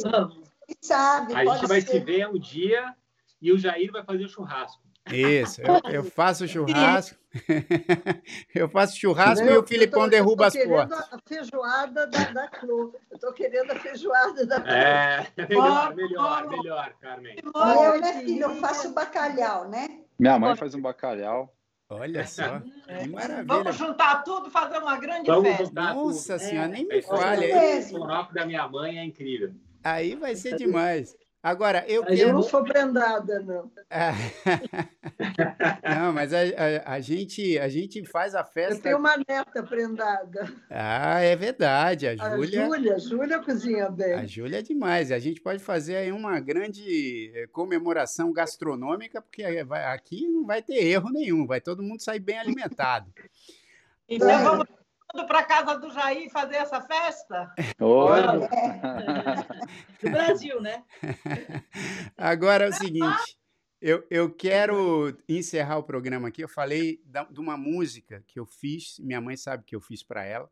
sabe. A gente vai ser. se ver um dia e o Jair vai fazer o churrasco. Isso, eu, eu faço churrasco. eu faço churrasco eu, e o Filipão tô, derruba as portas. a feijoada da, da Clô. Eu estou querendo a feijoada da Clô. É, melhor, melhor, melhor, Carmen. Eu, né, filho, eu faço bacalhau, né? Minha mãe faz um bacalhau. Olha só, que maravilha. Vamos juntar tudo e fazer uma grande Vamos festa. Nossa tudo. senhora, é, nem me é, fale. O da minha mãe é incrível. Aí vai ser demais. Agora, eu quero... Eu não sou prendada, não. não, mas a, a, a, gente, a gente faz a festa... Eu tenho uma neta prendada. Ah, é verdade. A Júlia... A Júlia, a Júlia cozinha bem. A Júlia é demais. A gente pode fazer aí uma grande eh, comemoração gastronômica, porque aqui não vai ter erro nenhum. Vai todo mundo sair bem alimentado. Então, vamos para casa do Jair fazer essa festa? Olha! do Brasil, né? Agora é o seguinte. Eu, eu quero encerrar o programa aqui. Eu falei da, de uma música que eu fiz, minha mãe sabe que eu fiz para ela.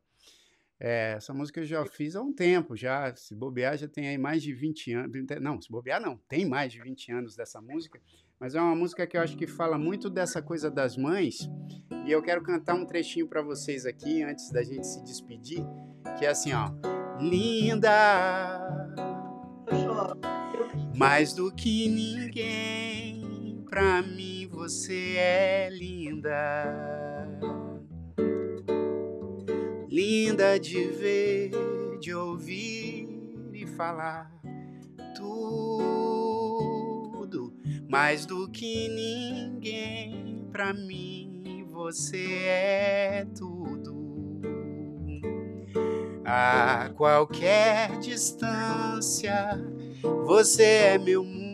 É, essa música eu já fiz há um tempo, já. Se bobear, já tem aí mais de 20 anos. Não, se bobear, não, tem mais de 20 anos dessa música. Mas é uma música que eu acho que fala muito dessa coisa das mães. E eu quero cantar um trechinho para vocês aqui antes da gente se despedir, que é assim, ó. Linda, mais do que ninguém, pra mim você é linda. Linda de ver, de ouvir e falar tudo mais do que ninguém. Pra mim você é tudo. A qualquer distância você é meu mundo.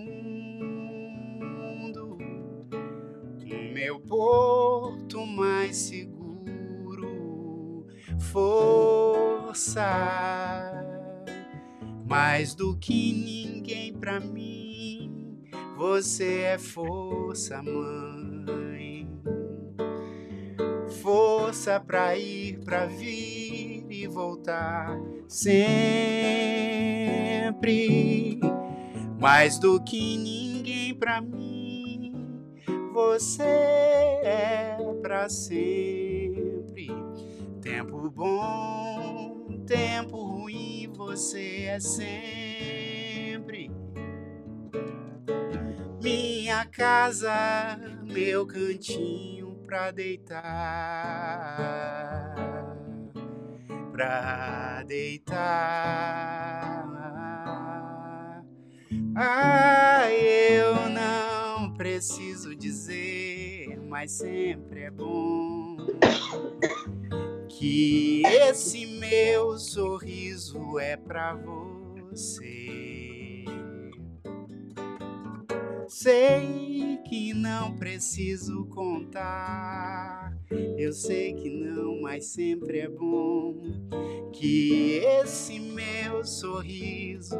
Meu porto mais seguro força mais do que ninguém pra mim você é força, mãe. força pra ir, pra vir e voltar sempre. Mais do que ninguém pra mim, você é pra sempre. Tempo bom, tempo ruim, você é sempre. Minha casa, meu cantinho pra deitar, pra deitar. Ah, eu não preciso dizer, mas sempre é bom que esse meu sorriso é pra você. Sei que não preciso contar, eu sei que não, mas sempre é bom que esse meu sorriso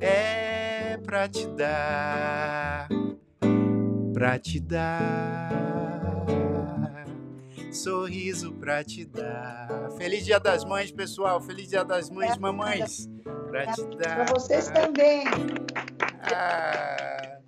é pra te dar, pra te dar, sorriso pra te dar. Feliz Dia das Mães, pessoal. Feliz Dia das Mães, mamães. Pra te dar. Para vocês também. Ah,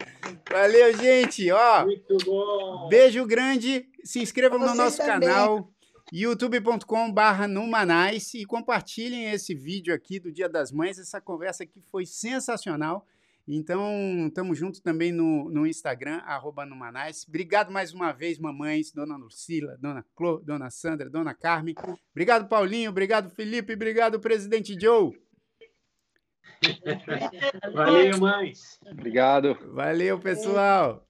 valeu, gente. Ó, Muito bom. beijo grande. Se inscrevam no nosso também. canal youtube.com/barra Numanais e compartilhem esse vídeo aqui do Dia das Mães. Essa conversa aqui foi sensacional. Então, estamos juntos também no, no Instagram, arroba Numanais. Obrigado mais uma vez, mamães, dona Lucila, dona Clô, dona Sandra, dona Carmen. Obrigado, Paulinho. Obrigado, Felipe. Obrigado, presidente Joe. Valeu, mães. Obrigado. Valeu, pessoal.